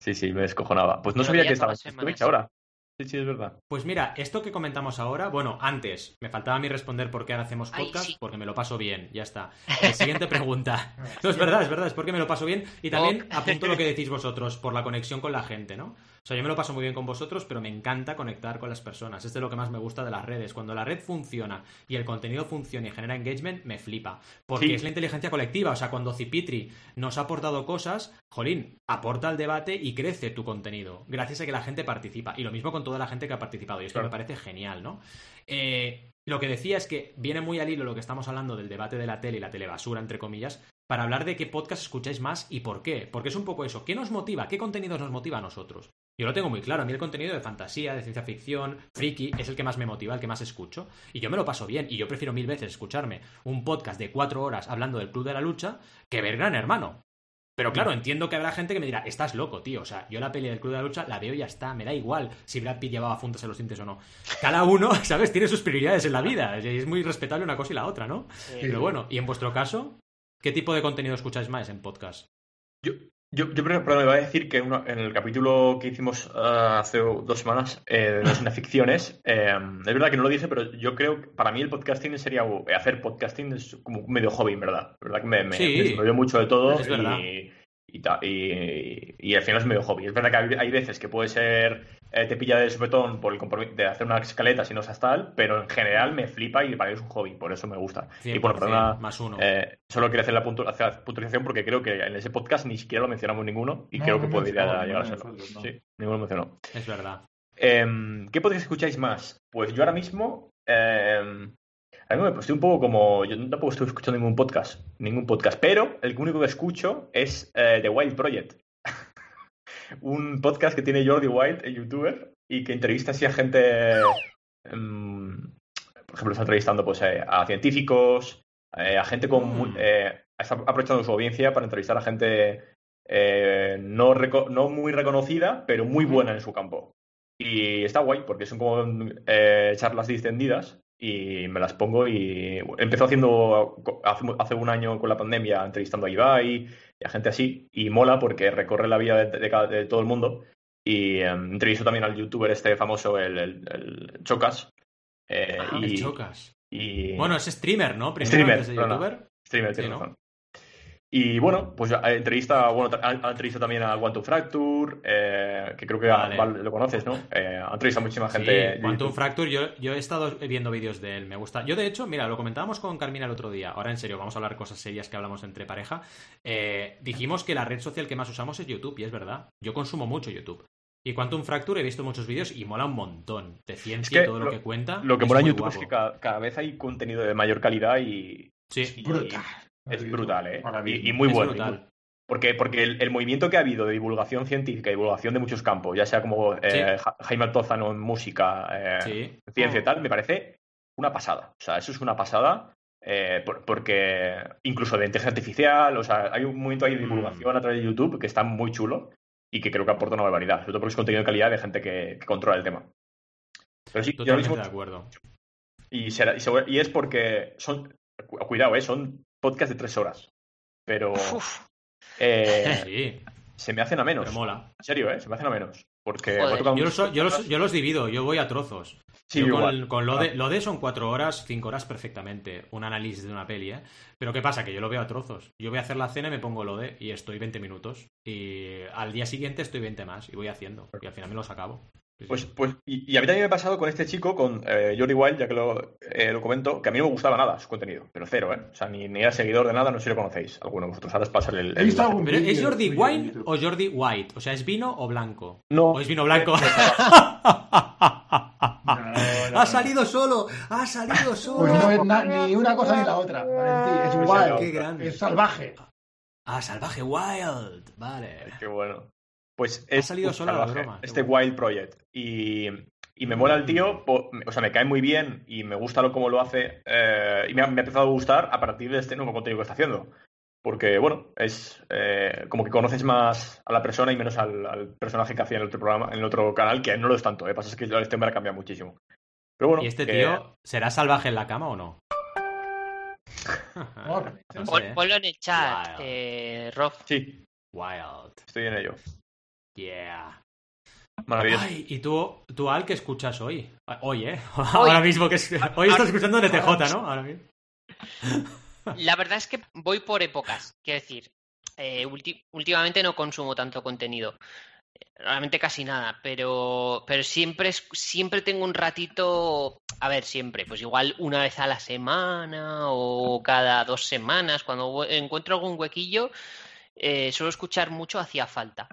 Sí, sí, me descojonaba. Pues no sabía que estaba en Twitch ahora. Sí, sí, es verdad. Pues mira, esto que comentamos ahora, bueno, antes, me faltaba a mí responder por qué ahora hacemos Ay, podcast, sí. porque me lo paso bien, ya está. Eh, siguiente pregunta. No, es verdad, es verdad, es porque me lo paso bien y también apunto lo que decís vosotros por la conexión con la gente, ¿no? O sea, yo me lo paso muy bien con vosotros, pero me encanta conectar con las personas. Es de lo que más me gusta de las redes. Cuando la red funciona y el contenido funciona y genera engagement, me flipa. Porque Sí. es la inteligencia colectiva. O sea, cuando Cipitri nos ha aportado cosas, jolín, aporta al debate y crece tu contenido. Gracias a que la gente participa. Y lo mismo con toda la gente que ha participado. Y esto Claro. me parece genial, ¿no? Eh, lo que decía es que viene muy al hilo lo que estamos hablando del debate de la tele y la telebasura, entre comillas, para hablar de qué podcast escucháis más y por qué. Porque es un poco eso. ¿Qué nos motiva? ¿Qué contenidos nos motiva a nosotros? Yo lo tengo muy claro. A mí el contenido de fantasía, de ciencia ficción, friki, es el que más me motiva, el que más escucho. Y yo me lo paso bien. Y yo prefiero mil veces escucharme un podcast de cuatro horas hablando del Club de la Lucha que ver Gran Hermano. Pero claro, entiendo que habrá gente que me dirá, estás loco, tío. O sea, yo la peli del Club de la Lucha la veo y ya está. Me da igual si Brad Pitt llevaba fundas en los dientes o no. Cada uno, ¿sabes? Tiene sus prioridades en la vida. Y es muy respetable una cosa y la otra, ¿no? Pero bueno, y en vuestro caso, ¿qué tipo de contenido escucháis más en podcast? Yo, yo, yo pero me iba a decir que uno- en el capítulo que hicimos ah, hace dos semanas eh, de las inaficciones, eh, es verdad que no lo dije, pero yo creo que para mí el podcasting sería hacer podcasting es como medio hobby, en verdad. La verdad que me, me, Sí. me mucho de todo y, y, y- y al final es medio hobby. Es verdad que hay, hay veces que puede ser eh, te pilla de sopetón por el compromiso de hacer una escaleta si no seas tal, pero en general me flipa y para mí es un hobby, por eso me gusta. Y bueno, 100%, perdona, más uno. eh, solo quería hacer la puntu- hacer la puntualización porque creo que en ese podcast ni siquiera lo mencionamos ninguno y No, creo no que podría llegar a serlo. no. Sí, ninguno lo mencionó. Es verdad. Em, ¿Qué podcast escucháis más? Pues yo ahora mismo. em, ahora mismo estoy un poco como. Yo tampoco estoy escuchando ningún podcast. Ningún podcast. Pero el único que escucho es eh, The Wild Project. Un podcast que tiene Jordi Wild, el youtuber, y que entrevista así a gente. em, por ejemplo, está entrevistando pues, eh, a científicos, eh, a gente con. Mm. eh, está aprovechando su audiencia para entrevistar a gente eh, no, no muy reconocida, pero muy buena en su campo. Y está guay, porque son como eh, charlas distendidas y me las pongo y empezó haciendo hace, hace un año con la pandemia entrevistando a Ibai y a gente así y mola porque recorre la vida de, de de todo el mundo y eh, entrevisto también al youtuber este famoso, el, el- el Chocas. eh, Ah, y, el chocas. y- Bueno, es streamer, ¿no? Primero Streamer, antes de. Streamer, Sí, tienes ¿no? razón. Y bueno, pues eh, entrevista, bueno, ha, entrevistado también a Quantum Fracture, eh, que creo que Vale. Lo conoces, ¿no? Eh, ha entrevistado a muchísima gente. Sí, Quantum Fracture, yo, yo he estado viendo vídeos de él, me gusta. Yo, de hecho, mira, lo comentábamos con Carmina el otro día. Ahora, en serio, vamos a hablar cosas serias que hablamos entre pareja. Eh, dijimos que la red social que más usamos es YouTube, y es verdad. Yo consumo mucho YouTube. Y Quantum Fracture he visto muchos vídeos y mola un montón. De ciencia que y todo lo, lo- que cuenta. Lo que es mola en YouTube es que cada, cada vez hay contenido de mayor calidad y, Sí, Brutal. Es brutal, ¿eh? Y, y muy es bueno. brutal. Porque, porque el, el movimiento que ha habido de divulgación científica, divulgación de muchos campos, ya sea como eh, Ja- Jaime Altozano en música, eh, Sí. ciencia y tal, me parece una pasada. O sea, eso es una pasada. eh, por- porque incluso de inteligencia artificial, o sea, hay un movimiento ahí de Mm. divulgación a través de YouTube que está muy chulo y que creo que aporta una barbaridad, sobre todo porque es contenido de calidad de gente que, que controla el tema. Pero sí, yo ahora Totalmente mismo de acuerdo. y, será- y es porque son, cu- cuidado, ¿eh? son podcasts de tres horas. Pero eh, Sí, se me hacen a menos. pero mola. En serio, ¿eh? Se me hacen a menos. Porque Joder, Yo los, muchas yo, los, cosas. yo los divido, yo voy a trozos. Sí, Yo igual. con, con Lode, Lode son cuatro horas, cinco horas perfectamente. Un análisis de una peli, ¿eh? Pero ¿qué pasa? Que yo lo veo a trozos. Yo voy a hacer la cena y me pongo Lode y estoy 20 minutos. Y al día siguiente estoy 20 más y voy haciendo. Y al final me los acabo. Pues, pues, y, y a mí también me ha pasado con este chico, con eh, Jordi Wild, ya que lo, eh, lo comento, que a mí no me gustaba nada su contenido, pero cero, ¿eh? O sea, ni, ni era seguidor de nada, no sé si lo conocéis. Alguno de vosotros, ahora es pasarle el. He el- visto algún ¿Pero es Jordi YouTube. o Jordi White? O sea, ¿es vino o blanco? No, ¿O es vino blanco? No, no, ¡Ha salido solo! ¡Ha salido solo! Pues no es na- ni una cosa ni la otra, Valentín. Es Pues sí, ¡Qué grande! Es salvaje. Ah, salvaje wild. Vale. Qué bueno. Pues es salido un sola la broma, este bueno. Wild Project. Y, y me mola el tío, po- o sea, me cae muy bien y me gusta lo cómo lo hace. eh, y me ha, me ha empezado a gustar a partir de este nuevo contenido que está haciendo. Porque, bueno, es eh, como que conoces más a la persona y menos al, al personaje que hacía en el otro programa, en el otro canal, que no lo es tanto, ¿eh? Pasa es que este hombre ha cambiado muchísimo. Pero bueno, ¿Y este que- tío será salvaje en la cama o no? Sé. ponlo en el chat, Wild. eh, Rob. Sí, Wild. estoy en ello. Yeah. Maravilloso. Ay, ¿y tú, tú Al, qué escuchas hoy? Hoy, ¿eh? Ahora mismo que es... Hoy estás escuchando NTJ, ¿no? Ahora mismo. La verdad es que voy por épocas. Quiero decir, eh, ulti- últimamente no consumo tanto contenido. Realmente casi nada, pero, pero siempre, es- siempre tengo un ratito, a ver, siempre, pues igual una vez a la semana o cada dos semanas, cuando encuentro algún huequillo, eh, suelo escuchar mucho Hacía Falta.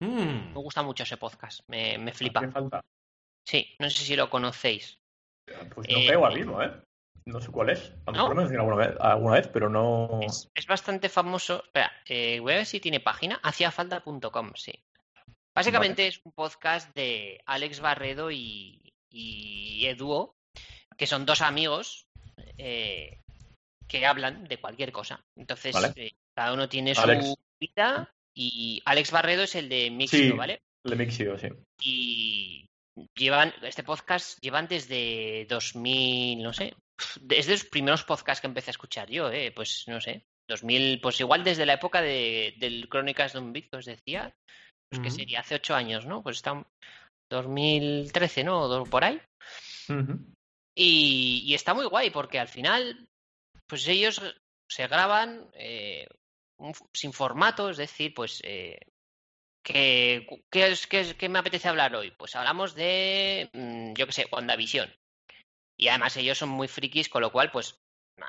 Mm. Me gusta mucho ese podcast, me, me flipa. ¿Qué falta? Sí, no sé si lo conocéis. Pues no Eh, pego ahora mismo, ¿eh? No sé cuál es. A lo mejor ¿No? lo alguna vez, alguna vez, pero no. Es, es bastante famoso. Espera, eh, voy a ver si tiene página. Haciafalta.com, sí. Básicamente es un podcast de Alex Barredo y, y Eduo, que son dos amigos eh, que hablan de cualquier cosa. Entonces, Vale. eh, cada uno tiene su. Vida y Alex Barredo es el de Mixio, Sí. ¿vale? El de Mixio, sí. Y llevan, este podcast llevan desde 2000, no sé, desde los primeros podcasts que empecé a escuchar yo, ¿eh? Pues no sé, 2000, pues igual desde la época de, del Crónicas de un Beat que os decía, pues que sería hace ocho años, ¿no? Pues está 2013, ¿no? O por ahí. Y está muy guay porque al final, pues ellos se graban eh, un- sin formato, es decir, pues, eh, ¿qué, qué es, qué, es- qué me apetece hablar hoy? Pues hablamos de, mm, yo qué sé, WandaVision. Y además ellos son muy frikis, con lo cual, pues,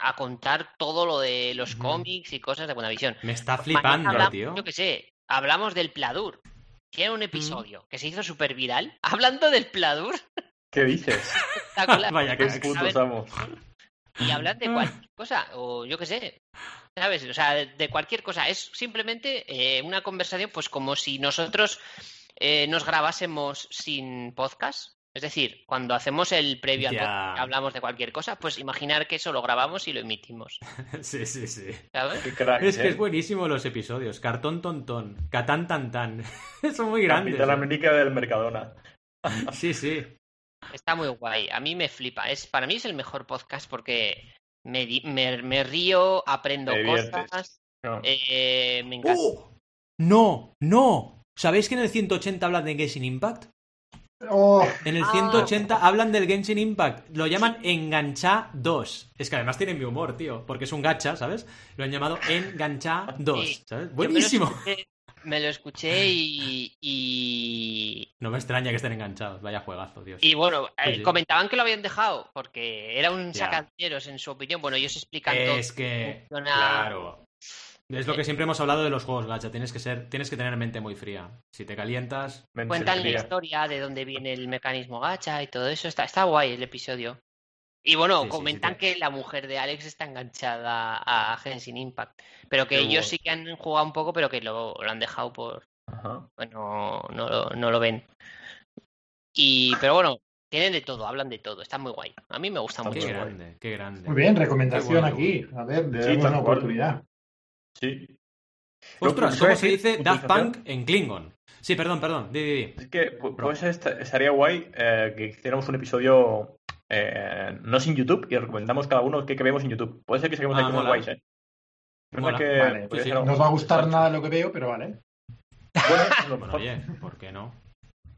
a contar todo lo de los cómics y cosas de WandaVision. Me está Mañana flipando, hablamos, tío. Yo qué sé, hablamos del Pladur. Tiene un episodio que se hizo súper viral hablando del Pladur. ¿Qué dices? espectacular. Vaya ¿Qué putos amos? y hablan de cualquier cosa, o yo qué sé, ¿sabes? O sea, de cualquier cosa. Es simplemente eh, una conversación, pues como si nosotros eh, nos grabásemos sin podcast. Es decir, cuando hacemos el previo al Ya. podcast, hablamos de cualquier cosa, pues imaginar que eso lo grabamos y lo emitimos, Sí, sí, sí. ¿sabes? Qué crack, Es que ¿eh? es buenísimo los episodios. Cartón tontón. Catán tan tan. Son muy grandes. Eh. América del Mercadona. Sí, sí. Está muy guay. A mí me flipa. Es, para mí es el mejor podcast porque me, di- me, me río, aprendo cosas, No. eh, me encanta. ¡Oh! No, no. ¿Sabéis que en el 180 hablan de Genshin Impact? Oh, En el Ah. 180 hablan del Genshin Impact. Lo llaman Engancha 2. Es que además tiene mi humor, tío. Porque es un gacha, ¿sabes? Lo han llamado Engancha 2. Sí. ¿Sabes? Buenísimo. Me lo escuché y, y, No me extraña que estén enganchados. Vaya juegazo, Dios. y bueno, eh, Sí, sí. comentaban que lo habían dejado porque era un Ya. sacaderos en su opinión. Bueno, ellos explican todo. Es que, funciona- claro. Es lo que siempre hemos hablado de los juegos gacha. Tienes que ser, tienes que tener mente muy fría. Si te calientas, Mente Cuentan la historia de dónde viene el mecanismo gacha y todo eso. Está, está guay el episodio. Y bueno, Sí, sí, comentan sí, que la mujer de Alex está enganchada a Genshin Impact. Pero que Qué ellos bueno. sí que han jugado un poco, pero que lo, lo han dejado por. Ajá. Bueno, no, lo- no lo ven. Y, pero bueno, tienen de todo, hablan de todo. Está muy guay. A mí me gusta Está qué mucho. guay. grande, qué grande. muy bien, recomendación Qué aquí. A ver, le Sí, damos una oportunidad. Sí. Ostras, ¿cómo se dice Daft Punk en Klingon? Sí, perdón, perdón. Di, di, di. Es que pu- pues esta- estaría guay eh, que hiciéramos un episodio eh, no sin YouTube y recomendamos cada uno qué que vemos en YouTube. Puede ser que saquemos Ah, cosas mola. guays, ¿eh? Mola. que Vale, sí. No os va a gustar nada lo que veo, pero vale. Bueno, mejor. oye, ¿por qué no?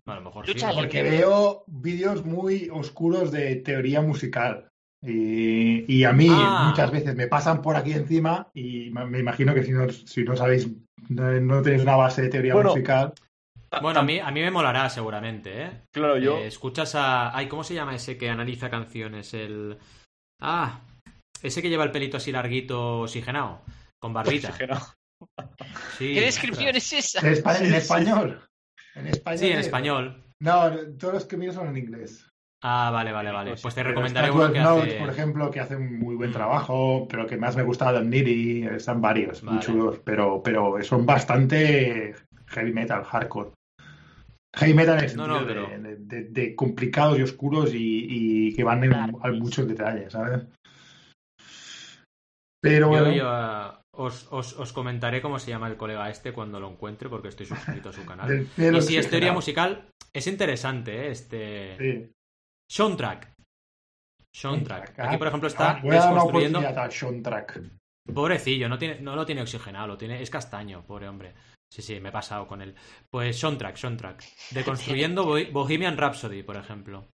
A lo mejor Lucha sí. Porque veo vídeos muy oscuros de teoría musical. Y, y a mí Ah. muchas veces me pasan por aquí encima y me me imagino que si no, si no sabéis, no, no tenéis una base de teoría Bueno, musical. Bueno, a mí, a mí me molará seguramente, ¿eh? Claro, yo. Eh, escuchas a... Ay, ¿cómo se llama ese que analiza canciones? El... Ah, ese que lleva el pelito así larguito oxigenado, con barbita. Sí, ¿Qué ostras. descripción es esa? En, español. En español. Sí, en es- español. No, todos los que miro son en inglés. Ah, vale, vale, vale. Pues Pues te recomendaré uno que Notes, hace... por ejemplo, que hace un muy buen Mm. trabajo, pero que más me gusta Don Nitty, están varios, muy chulos, pero, pero son bastante heavy metal, hardcore. Heavy metal en el No, sentido no, pero- de, de- de- de complicados y oscuros y, y que van en Claro. a muchos detalles, ¿sabes? Pero Yo, bueno, yo, ah, os, os, os comentaré cómo se llama el colega este cuando lo encuentre, porque estoy suscrito a su canal. Y si es teoría musical, es interesante, ¿eh? Este... Sí. Soundtrack. Soundtrack. Aquí, por ejemplo, está Ah, voy a dar una desconstruyendo... Pobrecillo, no, tiene, no lo tiene oxigenado, lo tiene, es castaño, pobre hombre. Sí, sí, me he pasado con él. Pues soundtrack, soundtrack. Deconstruyendo Bo- Bohemian Rhapsody, por ejemplo.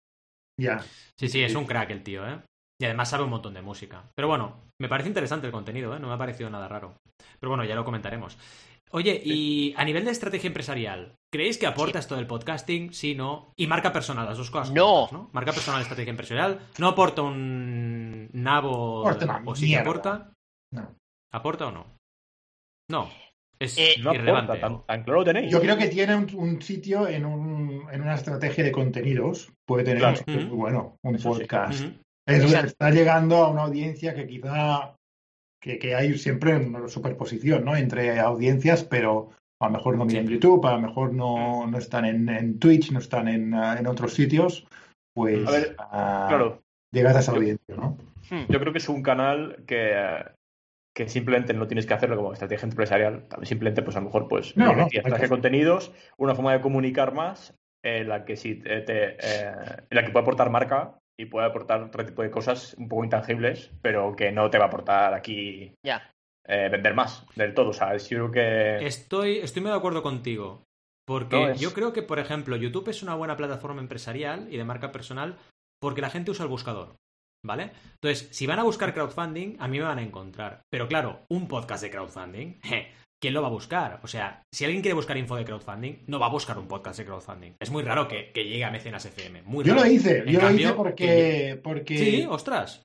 Ya. Sí, sí, es un crack el tío, ¿eh? Y además sabe un montón de música. Pero bueno, me parece interesante el contenido, ¿eh? No me ha parecido nada raro. Pero bueno, ya lo comentaremos. Oye, y a nivel de estrategia empresarial, ¿creéis que aporta esto del podcasting? Sí, no. Y marca personal, las dos cosas. No. Marca personal, estrategia empresarial. No aporta un nabo. Aporta una o sí que aporta. No. ¿Aporta o no? No. Es Eh, No irrelevante. aporta, tan, tan claro lo tenéis. Yo creo que tiene un, un sitio en, un, en una estrategia de contenidos. Puede tener Claro. un Ujú. bueno, un Eso sí. podcast. Es- Exacto. está llegando a una audiencia que quizá que, que hay siempre una superposición ¿no? entre audiencias, pero a lo mejor no miran Sí. YouTube, a lo mejor no, no están en, en Twitch, no están en, ah, en otros sitios, pues A ver, ah, Claro, llegas a esa audiencia, ¿no? Hmm. yo creo que es un canal que, que simplemente no tienes que hacerlo como estrategia empresarial, también simplemente, pues a lo mejor, pues, No, no, decías, hay que estrategia de contenidos, una forma de comunicar más, en la que sí te, te, eh, en la que puede aportar marca y puede aportar otro tipo de cosas un poco intangibles, pero que no te va a aportar aquí Ya. eh, vender más del todo. O sea, yo creo que Estoy, estoy muy de acuerdo contigo. Porque No, es- yo creo que, por ejemplo, YouTube es una buena plataforma empresarial y de marca personal porque la gente usa el buscador. ¿Vale? Entonces, si van a buscar crowdfunding, a mí me van a encontrar. Pero claro, un podcast de crowdfunding, je, ¿quién lo va a buscar? O sea, si alguien quiere buscar info de crowdfunding, no va a buscar un podcast de crowdfunding. Es muy raro que, que llegue a Mecenas FM. Muy Yo raro. lo hice, En yo lo cambio, hice porque, porque, Sí, ostras.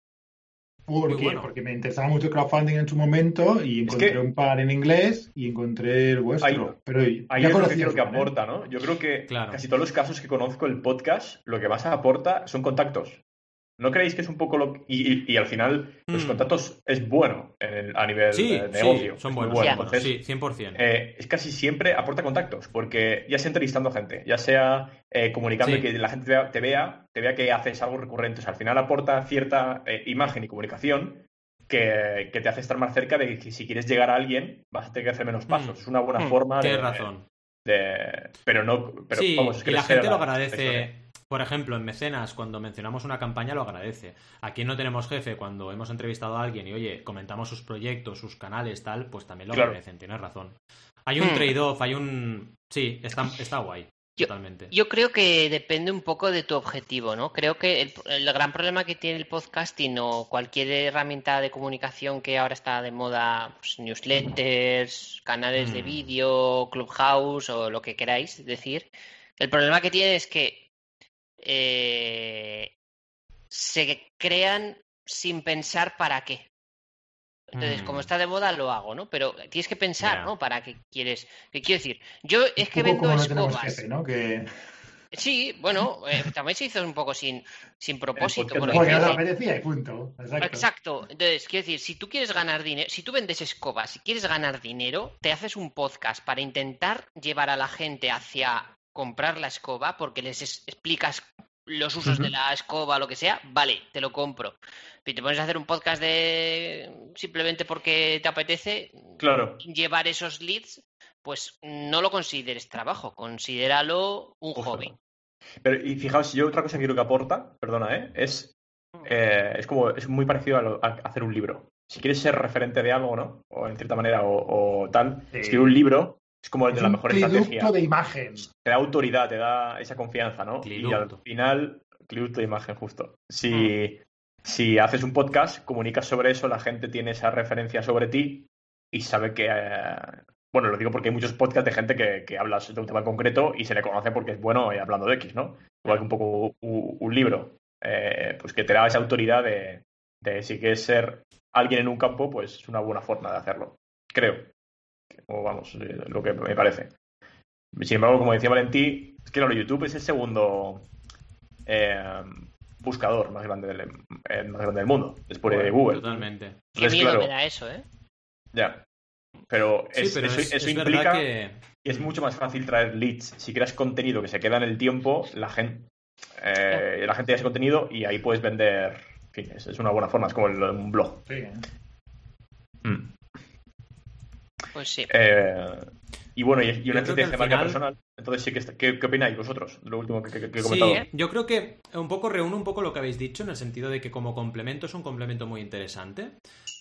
porque, bueno. porque me interesaba mucho el crowdfunding en su momento y encontré que- un par en inglés y encontré el vuestro. Ahí- pero ahí ya es lo que aporta, ¿no? Yo creo que Claro. casi todos los casos que conozco el podcast, lo que más aporta son contactos. ¿No creéis que es un poco lo y, y- y al final los Mm. contactos es bueno en el- a nivel Sí, de sí, negocio? son es muy buenos. bueno. Ya. Entonces, sí, 100%. eh, es casi siempre aporta contactos, porque ya sea entrevistando gente, ya sea eh, comunicando Sí. y que la gente te vea, te vea, te vea que haces algo recurrente. O sea, al final aporta cierta eh, imagen y comunicación que, que te hace estar más cerca de que si quieres llegar a alguien vas a tener que hacer menos pasos. Mm. Es una buena Mm, forma de, Tienes razón. de- Pero no. Pero, sí, vamos, es que y la gente lo agradece. Por ejemplo, en Mecenas, cuando mencionamos una campaña, lo agradece. Aquí No Tenemos Jefe, cuando hemos entrevistado a alguien y, oye, comentamos sus proyectos, sus canales, tal, pues también lo Claro. agradecen, tienes razón. Hay un Hmm. trade-off, hay un... Sí, está, está guay, Yo- totalmente. Yo creo que depende un poco de tu objetivo, ¿no? Creo que el, el gran problema que tiene el podcasting o cualquier herramienta de comunicación que ahora está de moda, pues, newsletters, canales de Mm. vídeo, clubhouse o lo que queráis decir, el problema que tiene es que eh, se crean sin pensar para qué. Entonces, Mm. como está de moda, lo hago, ¿no? Pero tienes que pensar. ¿no? ¿Para qué quieres? ¿Qué quiero decir? Yo es que vendo no escobas. jefe, ¿no? Que Sí, bueno, eh, también se hizo un poco sin, sin propósito. podcast Porque, porque no apetecía y punto. Exacto. Exacto. Entonces, quiero decir, si tú quieres ganar dinero, si tú vendes escobas, si quieres ganar dinero, te haces un podcast para intentar llevar a la gente hacia comprar la escoba, porque les es- explicas los usos de la escoba, lo que sea, vale, te lo compro. Si te pones a hacer un podcast de simplemente porque te apetece, Claro. llevar esos leads, pues no lo consideres trabajo, considéralo un hobby. Pero, y fijaos, yo otra cosa que creo que aporta, perdona, ¿eh? Es, eh, es como, es muy parecido a, lo- a hacer un libro. Si quieres ser referente de algo, ¿no? O en cierta manera, o, o tal, Sí. escribir un libro es como el de Es la mejor estrategia. de imagen. Te da autoridad, te da esa confianza, ¿no? Y al final, cliducto de imagen, justo. Si, si haces un podcast, comunicas sobre eso, la gente tiene esa referencia sobre ti y sabe que. eh, bueno, lo digo porque hay muchos podcasts de gente que, que habla de un tema concreto y se le conoce porque es bueno eh, hablando de X, ¿no? Igual que un poco un, un libro, eh, pues que te da esa autoridad de, de si quieres ser alguien en un campo, pues es una buena forma de hacerlo. Creo. O vamos, eh, lo que me parece. Sin embargo, como decía Valentí, es que claro, YouTube es el segundo eh, buscador más grande, del, eh, más grande del mundo, después de Google. Totalmente. Qué Entonces, miedo claro, me da eso, ¿eh? Ya. Pero, Sí, es- pero eso, es, eso es implica que... que es mucho más fácil traer leads. Si creas contenido que se queda en el tiempo, la gente, eh, la gente ya ese contenido y ahí puedes vender. En fin, es, es una buena forma, es como el- un blog. Sí. Mm. Pues sí. Eh, y bueno, y, y Yo una estrategia de marca final- personal. Entonces, sí que está- ¿qué, qué opináis vosotros? Lo último que, que- que he Sí, comentado. yo creo que un poco reúne un poco lo que habéis dicho en el sentido de que como complemento es un complemento muy interesante.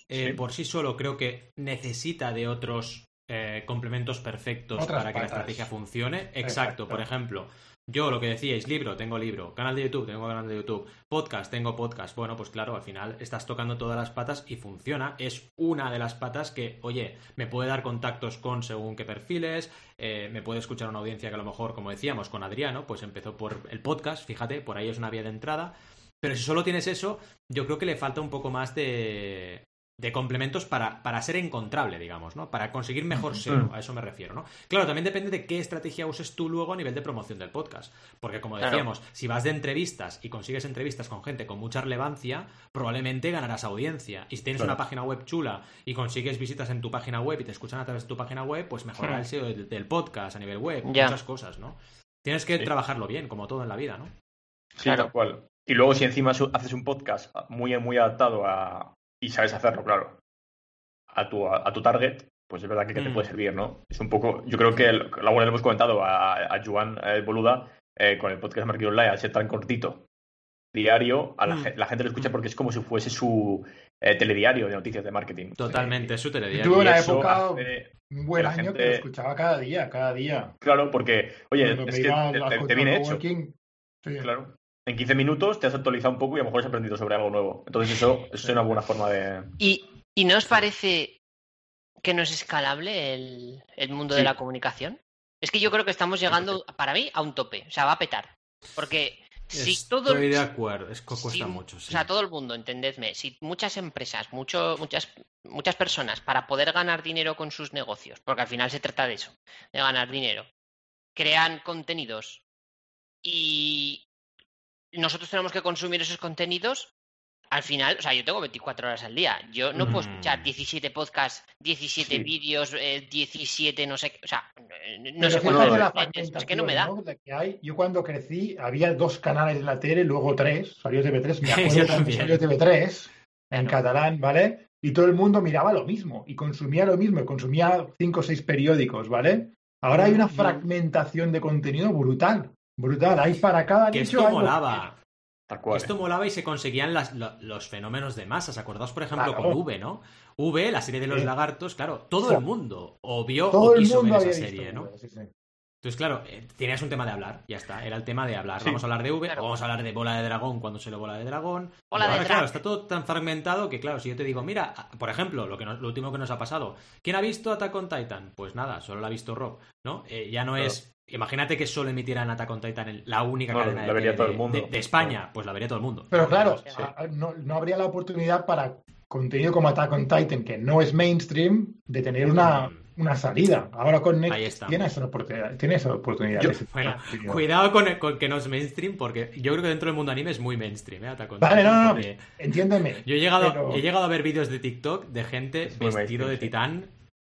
Eh, Sí. Por sí solo creo que necesita de otros eh, complementos perfectos Otras para que la estrategia funcione. Exacto. Exacto. Por ejemplo, yo lo que decíais, libro, tengo libro, canal de YouTube, tengo canal de YouTube, podcast, tengo podcast. Bueno, pues claro, al final estás tocando todas las patas y funciona. Es una de las patas que, oye, me puede dar contactos con según qué perfiles, eh, me puede escuchar una audiencia que a lo mejor, como decíamos, con Adriano, pues empezó por el podcast, fíjate, por ahí es una vía de entrada. Pero si solo tienes eso, yo creo que le falta un poco más de, de complementos para, para ser encontrable, digamos, ¿no? Para conseguir mejor SEO, a eso me refiero, ¿no? Claro, también depende de qué estrategia uses tú luego a nivel de promoción del podcast. Porque, como Claro. decíamos, si vas de entrevistas y consigues entrevistas con gente con mucha relevancia, probablemente ganarás audiencia. Y si tienes Claro. una página web chula y consigues visitas en tu página web y te escuchan a través de tu página web, pues mejorará Hmm. el SEO del, del podcast a nivel web, muchas cosas, ¿no? Tienes que Sí. trabajarlo bien, como todo en la vida, ¿no? Sí, Claro. tal cual. Y luego, si encima haces un podcast muy, muy adaptado a. y sabes hacerlo, claro. a tu, a, tu target, pues es verdad que, que te Mm. puede servir, ¿no? Es un poco, yo creo que, el- la bueno, le hemos comentado a, a Joan eh, Boluda eh, con el podcast Marketing Online, al ser tan cortito, diario, a la, Mm. la gente lo escucha porque es como si fuese su eh, telediario de noticias de marketing. Totalmente, es su telediario. Tuve una época, hace- un buen año gente- que lo escuchaba cada día, cada día. Claro, porque, oye, Cuando es que te, viene hecho. sí. Claro. En 15 minutos te has actualizado un poco y a lo mejor has aprendido sobre algo nuevo. Entonces eso, eso es una buena forma de... ¿Y, y no os parece que no es escalable el, el mundo de la comunicación? Es que yo creo que estamos llegando, para mí, a un tope. O sea, va a petar. Porque si Estoy todo... de acuerdo, es que cuesta si- mucho. sí. O sea, todo el mundo, entendedme. Si muchas empresas, mucho, muchas, muchas personas, para poder ganar dinero con sus negocios, porque al final se trata de eso, de ganar dinero, crean contenidos y nosotros tenemos que consumir esos contenidos, al final, o sea, yo tengo 24 horas al día. Yo no puedo Mm. escuchar 17 podcasts, 17 Sí. vídeos, eh, 17 no sé qué. O sea, no Pero sé cuánto. la es- es que no me da. fragmentación, ¿no? de que hay. Yo cuando crecí había dos canales en la tele, luego tres, salió TV3, me acuerdo salió TV3 en catalán, ¿vale? Y todo el mundo miraba lo mismo y consumía lo mismo, y consumía cinco o seis periódicos, ¿vale? Ahora hay una Mm. fragmentación de contenido brutal, brutal. Hay para cada Que nicho esto lo molaba. Esto molaba y se conseguían las- lo- los fenómenos de masas. Acordaos, por ejemplo, Claro. con V, ¿no? V, la serie de los Sí. lagartos, claro, todo el mundo o vio Todo o el quiso mundo ver esa visto serie, ¿no? V, sí, sí. Entonces, claro, eh, tenías un tema de hablar, ya está, era el tema de hablar. Sí. Vamos a hablar de V, Claro. o vamos a hablar de bola de dragón cuando se le bola de dragón. Bola Y de ahora, claro, está todo tan fragmentado que, claro, si yo te digo, mira, a- por ejemplo, lo, que nos- lo último que nos ha pasado, ¿quién ha visto Attack on Titan? Pues nada, solo la ha visto Rob, ¿no? Eh, ya no Claro. es. Imagínate que solo emitieran Attack on Titan en la única No, cadena la de, vería tele todo el de- mundo. de- de España, pues la vería todo el mundo. Pero claro, Sí. a- a- no, no habría la oportunidad para contenido como Attack on Titan, que no es mainstream, de tener una, una salida. Ahora con Ahí Netflix está. tiene esa oportunidad. Tiene esa oportunidad. Yo- de Bueno, cuidado con, con que no es mainstream, porque yo creo que dentro del mundo anime es muy mainstream, ¿eh? Attack on Vale, Titan, no, no, no. Entiéndeme. Yo he llegado, Pero- he llegado a ver vídeos de TikTok de gente vestido de titán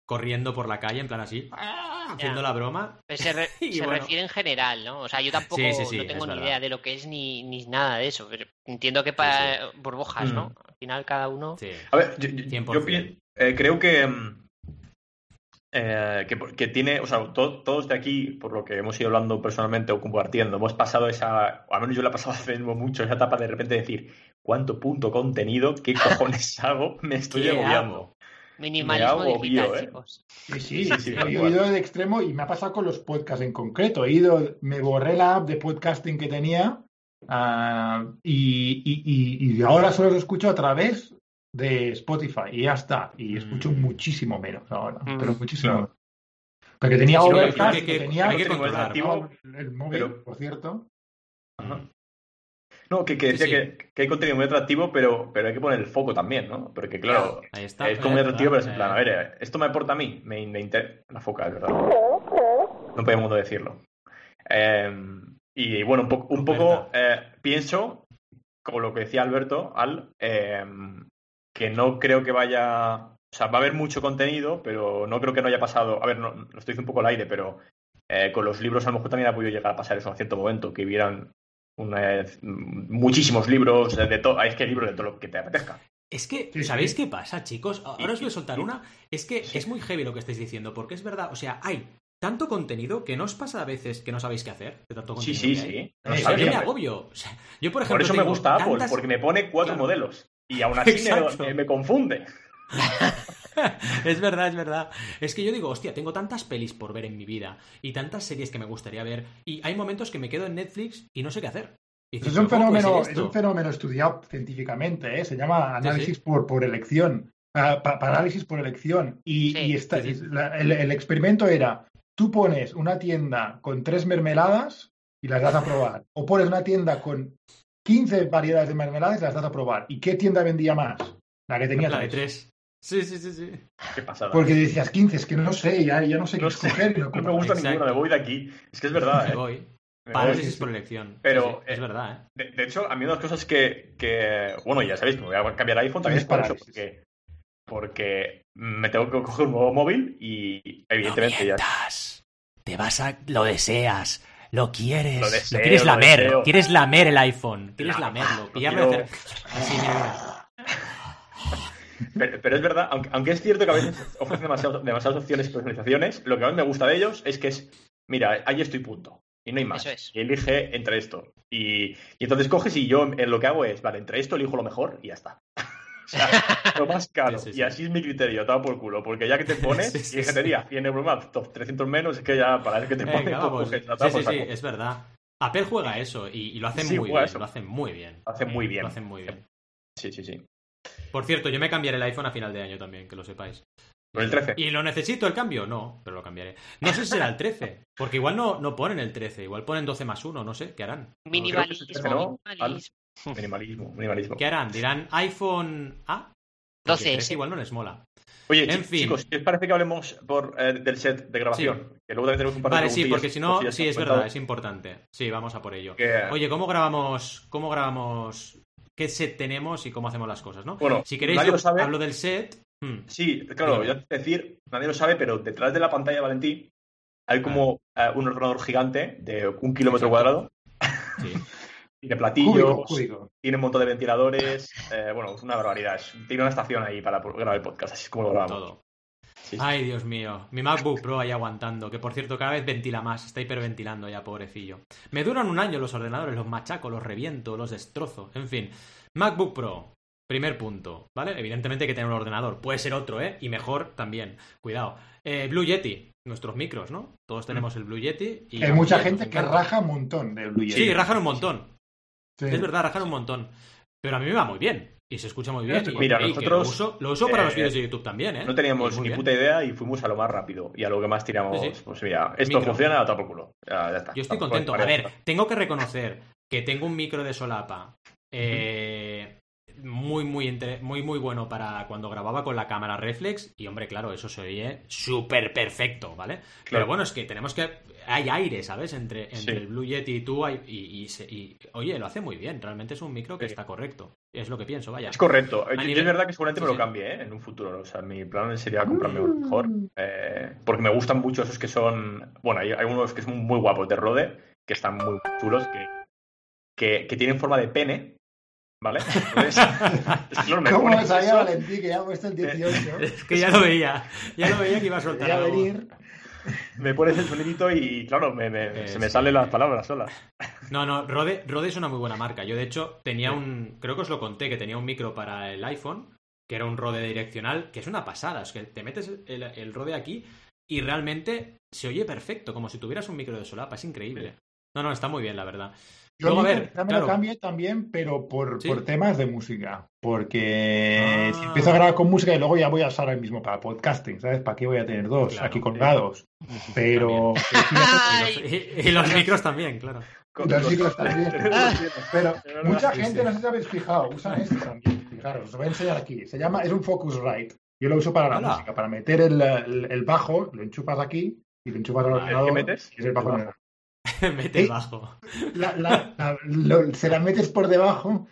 corriendo por la calle, en plan así, ¡ah! haciendo la broma. Pero se, re- Y se bueno. refiere en general, ¿no? O sea, yo tampoco Sí, sí, sí, no tengo ni verdad. idea de lo que es ni, ni nada de eso. Pero entiendo que para burbujas, ¿no? Mm. Al final cada uno. Sí. A ver, yo, yo- 100%. yo eh, creo que, mm, eh, que, que tiene, o sea, to- todos de aquí, por lo que hemos ido hablando personalmente o compartiendo, hemos pasado esa, o al menos yo la he pasado hace mucho, esa etapa de repente decir, ¿cuánto punto contenido? ¿Qué cojones hago? Me estoy ¿Qué agobiando. Minimalismo Me digital, ¿eh? chicos. Sí, sí, Sí, he ido de extremo y me ha pasado con los podcasts en concreto. He ido, me borré la app de podcasting que tenía ah, y, y- y- y ahora solo lo escucho a través de Spotify y ya está. Y escucho Mm. muchísimo menos ahora, Mm. pero muchísimo Claro. menos. Porque tenía Sí, Overcast, que- que- que tenía hay que activo, el móvil, pero- por cierto. Ajá. No, que, decía sí. Que, que hay contenido muy atractivo, pero, pero hay que poner el foco también, ¿no? Porque, claro, Ahí está. es como muy atractivo, pero es en eh, plan, a ver, ¿esto me aporta a mí? Me, me inter- La foca, es verdad. No podemos decirlo. Eh, y bueno, un, po- un poco eh, pienso, como lo que decía Alberto, Al, eh, que no creo que vaya. O sea, va a haber mucho contenido, pero no creo que no haya pasado. A ver, no, lo estoy diciendo un poco al aire, pero eh, con los libros a lo mejor también ha podido llegar a pasar eso en cierto momento, que hubieran una- muchísimos libros de, de todo. Es que hay libros de todo lo que te apetezca. Es que, Sí, ¿sabéis sí. qué pasa, chicos? Ahora os voy a soltar una. Es que es muy heavy lo que estáis diciendo, porque es verdad, o sea, hay tanto contenido que no os pasa a veces que no sabéis qué hacer de tanto Sí, contenido. sí, sí. No Sí, O sea, sabes yo qué me hacer. agobio. O sea, yo, por ejemplo, Por eso me gusta Apple, porque me pone cuatro Claro. modelos. Y aún así me- me confunde. es verdad, es verdad. Es que yo digo, hostia, tengo tantas pelis por ver en mi vida y tantas series que me gustaría ver. Y hay momentos que me quedo en Netflix y no sé qué hacer. Dices, Es un, "¿Pero cómo puede fenómeno, es esto?". un fenómeno estudiado científicamente, ¿eh? se llama análisis sí. Por, por elección, pa- parálisis por elección. Y, Sí, y esta- sí, sí. la- el, el experimento era, tú pones una tienda con tres mermeladas y las das a probar, o pones una tienda con 15 variedades de mermeladas y las das a probar. ¿Y qué tienda vendía más? La que tenía La de tres. Sí, sí, sí, sí. Qué pasada. Porque decías 15, es que no sé, ya, ya no sé qué no sé, escoger. no me gusta Exacto. ninguna, me voy de aquí. Es que es verdad, Me ¿eh? voy. Me Parálisis voy. por elección. Pero, sí, es eh, verdad, ¿eh? De, de hecho, a mí una de las cosas que, que- bueno, ya sabéis, me voy a cambiar iPhone también Es por eso, porque, porque me tengo que coger un nuevo móvil y evidentemente ya... Te vas a. Lo deseas. Lo quieres. Lo deseo, quieres lamer. Quieres lamer el iPhone. Quieres La- lamerlo. lo Pillarlo quiero-. Así, mira. Pero, pero es verdad, aunque, aunque es cierto que a veces ofrecen demasiado- demasiadas opciones y personalizaciones, lo que más me gusta de ellos es que es, mira, ahí estoy punto. Y no hay más. Eso es. Y elige entre esto. Y, y entonces coges y yo en lo que hago es, vale, entre esto elijo lo mejor y ya está. O sea, lo más caro. Sí, sí, sí. Y así es mi criterio, todo por culo. Porque ya que te pones, Sí, sí, y ingeniería, 100 euros más, top 300 menos, es que ya para ver que te pones, Venga, pues vamos. coges, la Sí, tapa sí, sí, saco. es verdad. Apple juega eso y, y lo hacen Sí, muy bien. eso. Lo hacen muy bien. Lo hace muy bien. Lo hacen muy bien. Sí, sí, sí. Por cierto, yo me cambiaré el iPhone a final de año también, que lo sepáis. Con el 13. ¿Y lo necesito el cambio? No, pero lo cambiaré. No sé si será el 13, porque igual no, no ponen el 13, igual ponen 12 más 1, no sé, ¿qué harán? Minimalismo, minimalismo. Minimalismo, minimalismo. ¿Qué harán? ¿Dirán iPhone A? Porque 12 13 S. igual no les mola. Oye, En chi- fin. chicos, ¿qué os parece que hablemos por, eh, del set de grabación? Que luego también tenemos un par de Vale, sí, porque si no, sí, es verdad, es importante. Sí, vamos a por ello. que- Oye, ¿cómo grabamos, cómo grabamos, qué set tenemos y cómo hacemos las cosas, no? Bueno, Si queréis, nadie yo lo sabe. hablo del set. Hmm, Sí, claro, ya te voy a decir, nadie lo sabe, pero detrás de la pantalla de Valentín hay como eh, un ordenador gigante de un kilómetro Exacto. cuadrado, sí. tiene platillos, Cúbico, cúbico. tiene un montón de ventiladores, eh, bueno, es una barbaridad. Tiene una estación ahí para grabar el podcast, así es como lo grabamos. Todo. Sí, sí. Ay, Dios mío. Mi MacBook Pro ahí aguantando, que por cierto cada vez ventila más, está hiperventilando ya, pobrecillo. Me duran un año los ordenadores, los machaco, los reviento, los destrozo. En fin, MacBook Pro, primer punto, ¿vale? Evidentemente hay que tener un ordenador, puede ser otro, ¿eh? Y mejor también, cuidado. Eh, Blue Yeti, nuestros micros, ¿no? Todos tenemos el Blue Yeti. Y Hay mucha gente que raja un montón del Blue Yeti. Sí, rajan un montón. Sí. Es verdad, rajan un montón. Pero a mí me va muy bien. Y se escucha muy bien. y- Mira, y nosotros, lo uso, lo uso para los eh, vídeos de YouTube también, ¿eh? No teníamos ni puta idea y fuimos a lo más rápido y a lo que más tiramos. Sí, sí. Pues mira, esto Micro. funciona, a por culo. Ya, ya está. Yo estoy contento. A ver, tengo que reconocer que tengo un micro de solapa eh, muy, muy, entre- muy, muy bueno para cuando grababa con la cámara reflex. Y hombre, claro, eso se oye súper perfecto, ¿vale? Pero bueno, es que tenemos que. Hay aire, ¿sabes? Entre, entre Sí. el Blue Yeti y tú. hay- y, y y, oye, lo hace muy bien. Realmente es un micro que Sí. está correcto. Es lo que pienso, vaya. Es correcto. Yo- nivel- es verdad que seguramente Sí, me lo cambie ¿eh? en un futuro. O sea, mi plan sería comprarme uno mejor. eh, porque me gustan mucho esos que son. Bueno, hay, hay unos que son muy guapos de Rode, que están muy chulos, que, que, que tienen forma de pene. ¿Vale? Entonces, es que, claro, me ¿Cómo pones sabía eso, Valentín que ya ha puesto el 18? Es que ya lo veía. Ya lo veía que iba a soltar algo. venir. Me pones el sonidito y, claro, me, me- Eh, se me sí. salen las palabras solas. No, no, Rode, Rode es una muy buena marca. Yo, de hecho, tenía un. Creo que os lo conté, que tenía un micro para el iPhone, que era un Rode direccional, que es una pasada. Es que te metes el, el Rode aquí y realmente se oye perfecto, como si tuvieras un micro de solapa. Es increíble. No, no, está muy bien, la verdad. Yo Luego, a ver, me lo cambié también, pero por, ¿Sí? por temas de música. Porque Ah. si empiezo a grabar con música y luego ya voy a usar el mismo para podcasting, ¿sabes? ¿Para qué voy a tener dos Claro, aquí sí. colgados? Pero, Ay, Y los, y los micros también, claro. Los micros también. pero mucha sí, gente, sí. no sé si habéis fijado, usan este también. Fijaros, os voy a enseñar aquí. Se llama, es un Focusrite. Yo lo uso para la música, para meter el, el- el bajo, lo enchupas aquí y lo enchupas al Ah, ¿El ordenador. que metes? y es el bajo. El bajo. Mete el Eh, bajo. La- la- la- lo- se la metes por debajo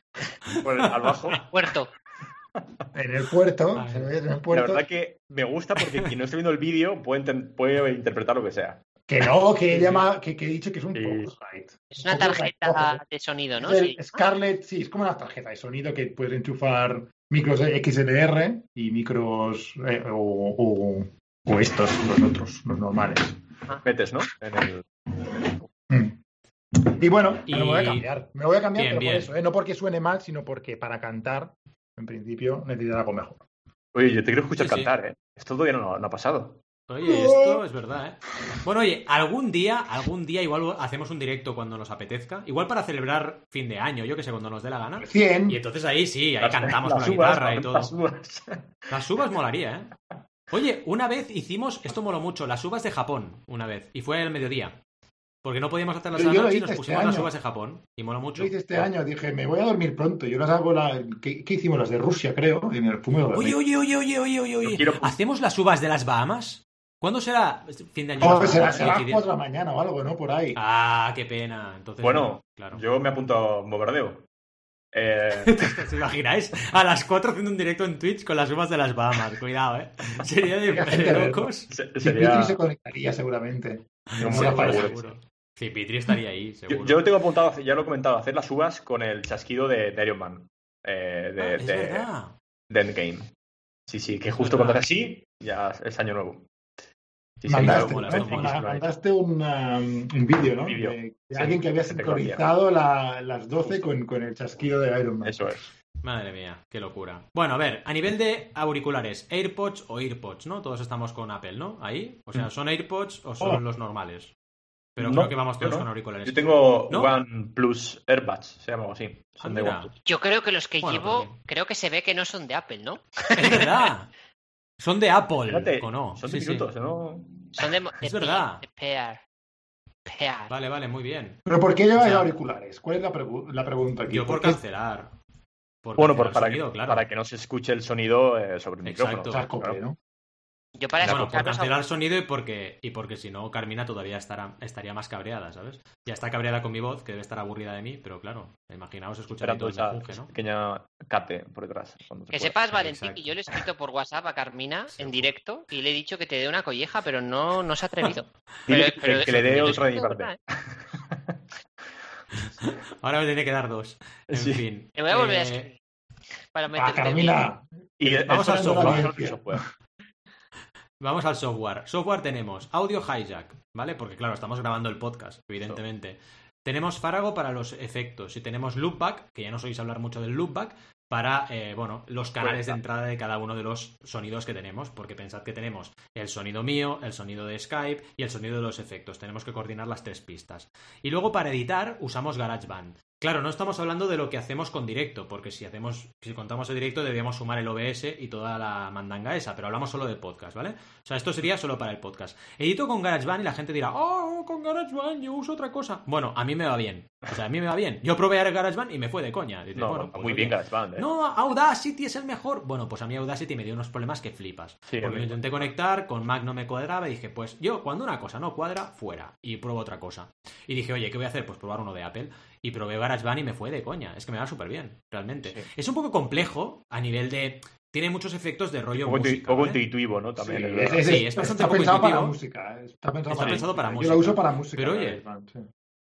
Pues, al bajo. Puerto. en el puerto, se lo en el La puerto. verdad que me gusta porque quien no esté viendo el vídeo puede, interpretar lo que sea. Que no, que, llama, que, que he dicho que es un Sí. Focusrite. Es una tarjeta de sonido, ¿no? El Sí. Scarlett, sí, es como una tarjeta de sonido que puedes enchufar micros XLR y micros eh, o, o- o estos, los otros, los normales. Metes, ¿no? En el... Y bueno, Y- me lo voy a cambiar. Me lo voy a cambiar, Bien, pero bien. por eso, ¿eh? no porque suene mal, sino porque para cantar, en principio, necesitas algo mejor. Oye, yo te quiero escuchar Sí, sí. cantar, ¿eh? Esto todavía no, no ha pasado. Oye, esto es verdad, ¿eh? Bueno, oye, algún día, algún día igual hacemos un directo cuando nos apetezca. Igual para celebrar fin de año, yo que sé, cuando nos dé la gana. 100. Y entonces ahí sí, ahí Las- cantamos las con la guitarra y las todo. uvas. Las uvas molaría, ¿eh? Oye, una vez hicimos, esto moló mucho, las uvas de Japón, una vez. Y fue al mediodía. Porque no podíamos hacerlas Yo- a yo la lo noche y hice nos este pusimos las año. uvas de Japón. Y moló mucho. Lo hice este año, dije, me voy a dormir pronto. Yo las hago, la, ¿qué, qué hicimos? Las de Rusia, creo, en el fumo de Oye, oye, oye, oye, oye, oye, oye. Yo quiero- ¿Hacemos las uvas de las Bahamas? ¿Cuándo será fin de año? Oh, las será, será a las Coincidir- 4 de la mañana o algo, ¿no? Por ahí. Ah, qué pena. Entonces, Bueno, claro. Yo me apunto a un bombardeo. Eh, ¿Os imagináis? A las 4 haciendo un directo en Twitch con las uvas de las Bahamas. Cuidado, ¿eh? Sería de, locos. se- sería... Se conectaría seguramente. Rafael. seguro, seguro. Seguro. Sí, Pitri estaría ahí, seguro. Yo, yo tengo apuntado, ya lo he comentado, hacer las uvas con el chasquido de, de Iron Man. eh, de, Ah, es de- verdad. de Endgame. Sí, sí, que justo cuando hace así, ya es año nuevo. Sí, sí, mandaste, esto mola. mandaste un, um, un vídeo, ¿no? Un De, de sí, alguien que había sincronizado la- las 12 con, con el chasquido de Iron Man. Eso es. Madre mía, qué locura. Bueno, a ver, a nivel de auriculares, AirPods o EarPods, ¿no? Todos estamos con Apple, ¿no? Ahí. O sea, Mm. ¿son AirPods o son Oh. los normales? Pero No, creo que vamos todos no. con auriculares. Yo tengo ¿No? OnePlus AirBuds, se llama algo así. Son Ah, de mira. OnePlus. Yo creo que los que Bueno, llevo, porque- creo que se ve que no son de Apple, ¿no? Es verdad. Son de Apple, Fíjate, ¿o no? son Sí, sí. diminutos, ¿no? Son de, de Es verdad. de Pear. Pear. Vale, vale, muy bien. ¿Pero por qué lleváis O sea, auriculares? ¿Cuál es la, pregu- la pregunta aquí? Yo por qué cancelar. Por Bueno, cancelar por, para, sonido, que, claro. para que no se escuche el sonido eh, sobre el Exacto. micrófono. Claro. ¿no? Yo para Bueno, por cancelar sonido y porque, y porque si no, Carmina todavía estará, estaría más cabreada, ¿sabes? Ya está cabreada con mi voz, que debe estar aburrida de mí, pero claro, imaginaos escuchar todo esa, mejunje, esa ¿no? pequeña cate por detrás. se Que sepas, Valentín, Exacto. que yo le he escrito por WhatsApp a Carmina en directo y le he dicho que te dé una colleja, pero no, no se ha atrevido. Pero- que, pero que le dé otra de mi parte. ¿eh? Ahora me tiene que dar dos. En Sí. fin. Te voy a volver a Eh, escribir. Para Ah, meterte Carmina, Y Vamos al software. Vamos al software. Software. Tenemos Audio Hijack, ¿vale? Porque claro, estamos grabando el podcast, evidentemente. Tenemos Farago para los efectos y tenemos Loopback, que ya no sois hablar mucho del Loopback, para, eh, bueno, los canales de entrada de cada uno de los sonidos que tenemos, porque pensad que tenemos el sonido mío, el sonido de Skype y el sonido de los efectos. Tenemos que coordinar las tres pistas. Y luego para editar usamos GarageBand. Claro, no estamos hablando de lo que hacemos con directo, porque si hacemos, si contamos el directo deberíamos sumar el OBS y toda la mandanga esa, pero hablamos solo de podcast, ¿vale? O sea, esto sería solo para el podcast. Edito con GarageBand y la gente dirá, oh, con GarageBand yo uso otra cosa. Bueno, a mí me va bien. O sea, a mí me va bien. Yo probé el GarageBand y me fue de coña. Dices, No, bueno, pues, muy bien GarageBand, ¿eh? no, Audacity es el mejor. Bueno, pues a mí Audacity me dio unos problemas que flipas. Sí, porque a lo intenté conectar, con Mac no me cuadraba y dije, pues yo, cuando una cosa no cuadra, fuera. Y pruebo otra cosa. Y dije, oye, ¿qué voy a hacer? Pues probar uno de Apple. Y probé GarageBand y me fue de coña. Es que me va súper bien, realmente. Sí. Es un poco complejo a nivel de. Tiene muchos efectos de rollo poco, música. poco ¿vale? intuitivo, ¿no? sí, También. es es- es- Sí, es bastante está poco pensado para música. eh. Está pensado, Está para, pensado para Yo música. lo uso para música. Pero, oye, sí.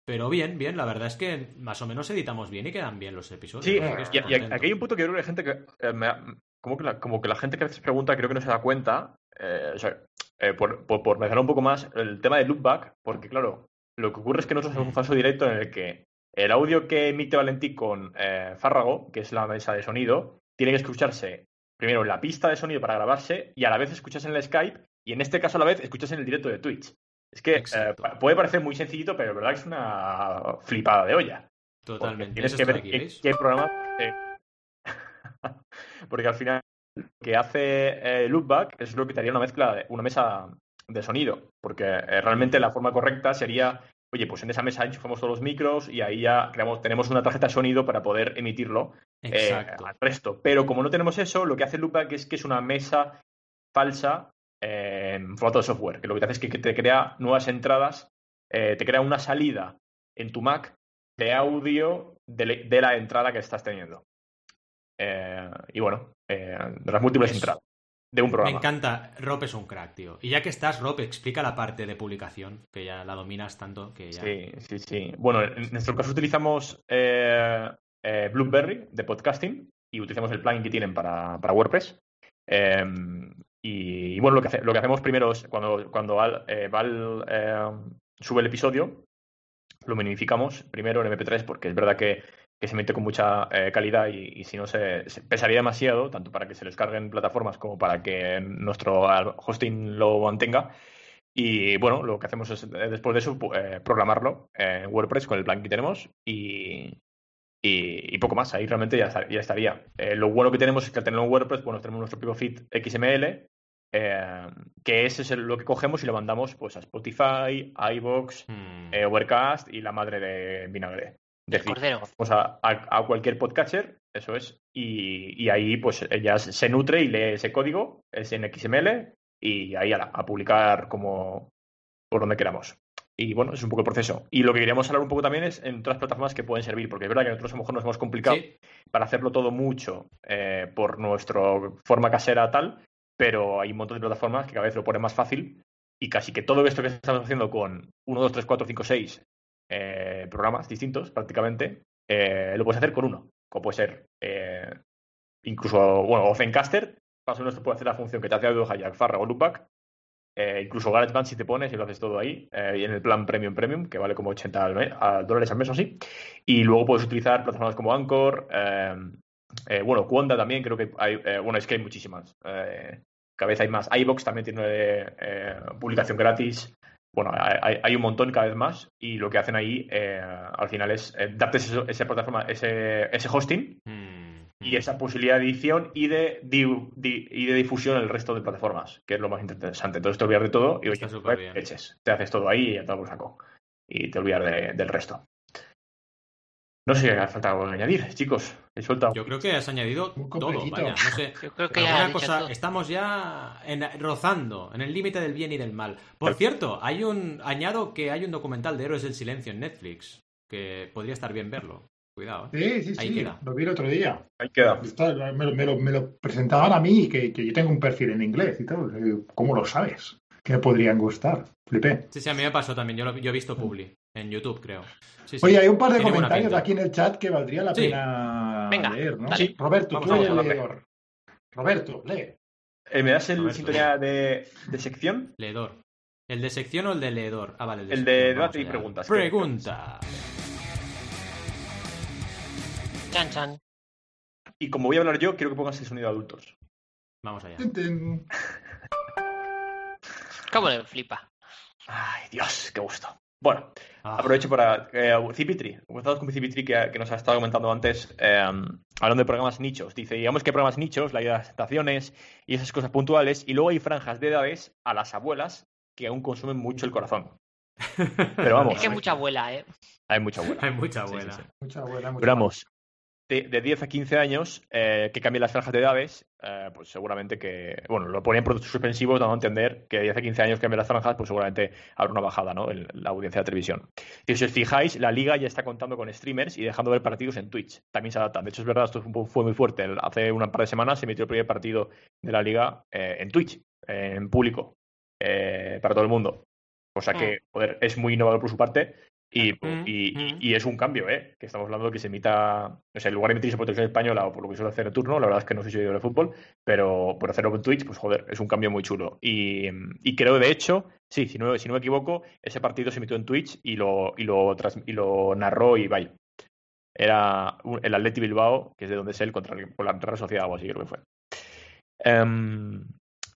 Pero bien, bien, la verdad es que más o menos editamos bien y quedan bien los episodios. Sí, y, y aquí hay un punto que yo creo que hay gente que. eh, me como, que la, como que la gente que a veces pregunta, creo que no se da cuenta. eh, o sea, eh, por, por, por mencionar un poco más, el tema de loopback, porque claro, lo que ocurre es que nosotros hacemos un falso directo en el que el audio que emite Valentí con eh, Fárrago, que es la mesa de sonido, tiene que escucharse primero en la pista de sonido para grabarse y a la vez escuchas en el Skype y en este caso a la vez escuchas en el directo de Twitch. Es que eh, puede parecer muy sencillito, pero la verdad que es una flipada de olla. Totalmente. Tienes Es que ver qué, programa. eh, Porque al final lo que hace eh, Loopback es lo que te haría una mezcla, de- una mesa de sonido. Porque eh, realmente la forma correcta sería, oye, pues en esa mesa enchufamos todos los micros y ahí ya creamos, tenemos una tarjeta de sonido para poder emitirlo eh, al resto. Pero como no tenemos eso, lo que hace Loopback es que es una mesa falsa eh, en formato de software, que lo que te hace es que, te crea nuevas entradas, eh, te crea una salida en tu Mac de audio de, la entrada que estás teniendo. Y bueno, de las múltiples Eso. entradas de un Me programa. encanta. Rob es un crack, tío. Y ya que estás, Rob, explica la parte de publicación, que ya la dominas tanto que ya. Sí, sí, sí. Bueno, en nuestro caso utilizamos eh, eh, Blueberry de podcasting y utilizamos el plugin que tienen para, para WordPress. Eh, y, y bueno, lo que, hace- lo que hacemos primero es cuando, cuando Val, eh, Val, eh, sube el episodio, lo minificamos primero en MP3 porque es verdad que, que se emite con mucha eh, calidad y, y si no se, se pesaría demasiado, tanto para que se les carguen plataformas como para que nuestro hosting lo mantenga. Y bueno, lo que hacemos es eh, después de eso eh, programarlo en WordPress con el plan que tenemos y, y, y poco más. Ahí realmente ya, esta- ya estaría. Eh, lo bueno que tenemos es que al tenerlo en WordPress, bueno, tenemos nuestro propio feed XML, que ese es lo que cogemos y lo mandamos pues a Spotify, iVoox, Hmm. Overcast y la madre de Vinagre. Decir, vamos a, a- a cualquier podcatcher, eso es, y, y ahí pues ella se nutre y lee ese código, es en XML, y ahí ala, a publicar como por donde queramos. Y bueno, es un poco el proceso. Y lo que queríamos hablar un poco también es en otras plataformas que pueden servir, porque es verdad que nosotros a lo mejor nos hemos complicado Sí, para hacerlo todo mucho eh, por nuestra forma casera tal, pero hay un montón de plataformas que cada vez lo ponen más fácil y casi que todo esto que estamos haciendo con 1, 2, 3, 4, 5, 6 eh, programas distintos prácticamente, eh, lo puedes hacer con uno, como puede ser eh, incluso, bueno, o Zencaster, más o menos te puede hacer la función que te hace Audio Hijack, Farra o Loopback. Incluso GarageBand si te pones y lo haces todo ahí, y en el plan Premium Premium, que vale como 80 al mes- a dólares al mes o así. Y luego puedes utilizar plataformas como Anchor, bueno, Quanda también, creo que hay, bueno, es que hay muchísimas. Cada vez hay más. iVox también tiene publicación gratis. Bueno, hay, hay- un montón cada vez más y lo que hacen ahí eh, al final es eh, darte ese, esa plataforma, ese, ese hosting Mm, y esa posibilidad de edición y de, di- di- y de difusión en el resto de plataformas, que es lo más interesante. Entonces te olvidas de todo y oye. Te haces todo ahí y ya te lo saco. Y te olvidas de- del resto. No sé si hace falta algo que añadir, chicos. He soltado. Yo creo que has añadido todo, vaya, no sé. Yo creo que ya ha cosa, todo. estamos ya en- rozando en el límite del bien y del mal. Por cierto, hay un añado que hay un documental de Héroes del Silencio en Netflix que podría estar bien verlo. Cuidado. ¿eh? Sí, sí, Ahí sí. queda. Lo vi el otro día. Ahí queda. Está- me, lo, me lo- me lo presentaban a mí, que, que yo tengo un perfil en inglés y todo. Eh, ¿Cómo lo sabes? Que me podrían gustar. Flipé. Sí, sí, a mí me pasó también. Yo, lo- yo he visto Publi en YouTube, creo. Sí, sí. Oye, hay un par de Tiene comentarios aquí en el chat que valdría la Sí. pena Venga, leer, ¿no? dale. Sí. Roberto, Vamos, tú eres vamos, el dale. leedor. Roberto, lee. Eh, ¿Me das el Roberto. sintonía de, de sección? Leedor. ¿El de sección o el de leedor? Ah, vale, el de, El de debate y preguntas, Pregunta. Chan, chan. Y como voy a hablar yo, quiero que pongas el sonido de adultos. Vamos allá. ¿Cómo le flipa? Ay, Dios, qué gusto. Bueno, Ah, aprovecho para. Eh, Cipitri, comenzamos con Cipitri que, que nos ha estado comentando antes, eh, hablando de programas nichos. Dice: digamos que hay programas nichos, la de las estaciones y esas cosas puntuales, y luego hay franjas de edades a las abuelas que aún consumen mucho el corazón. Pero vamos, Es que hay mucha abuela, ¿eh? hay mucha abuela. Hay mucha Sí, sí, abuela. sí. Mucha mucha Pero vamos, de, de 10 a 15 años, eh, que cambien las franjas de edades, eh, pues seguramente que, bueno, lo ponían por suspensivos, dando a entender que de 10 a 15 años cambien las franjas, pues seguramente habrá una bajada, ¿no? En la audiencia de televisión. Y si os fijáis, la liga ya está contando con streamers y dejando ver partidos en Twitch. También se adaptan. De hecho, es verdad, esto fue muy fuerte. Hace una par de semanas se emitió el primer partido de la liga eh, en Twitch, en público, para todo el mundo. O sea que, joder, es muy innovador por su parte. Y, Mm, y- mm. y es un cambio, ¿eh? Que estamos hablando de que se emita, o sea, en lugar de emitirse por televisión española o por lo que suele hacer el turno, la verdad es que no soy seguidor de fútbol, pero por hacerlo en Twitch, pues joder, es un cambio muy chulo. Y, y creo, de hecho, sí, si no, si no me equivoco, ese partido se emitió en Twitch y lo, y lo, trans- y lo narró Ibai. Era el Atleti Bilbao, que es de donde es él, contra el- con la Real Sociedad o así, creo que fue. Em,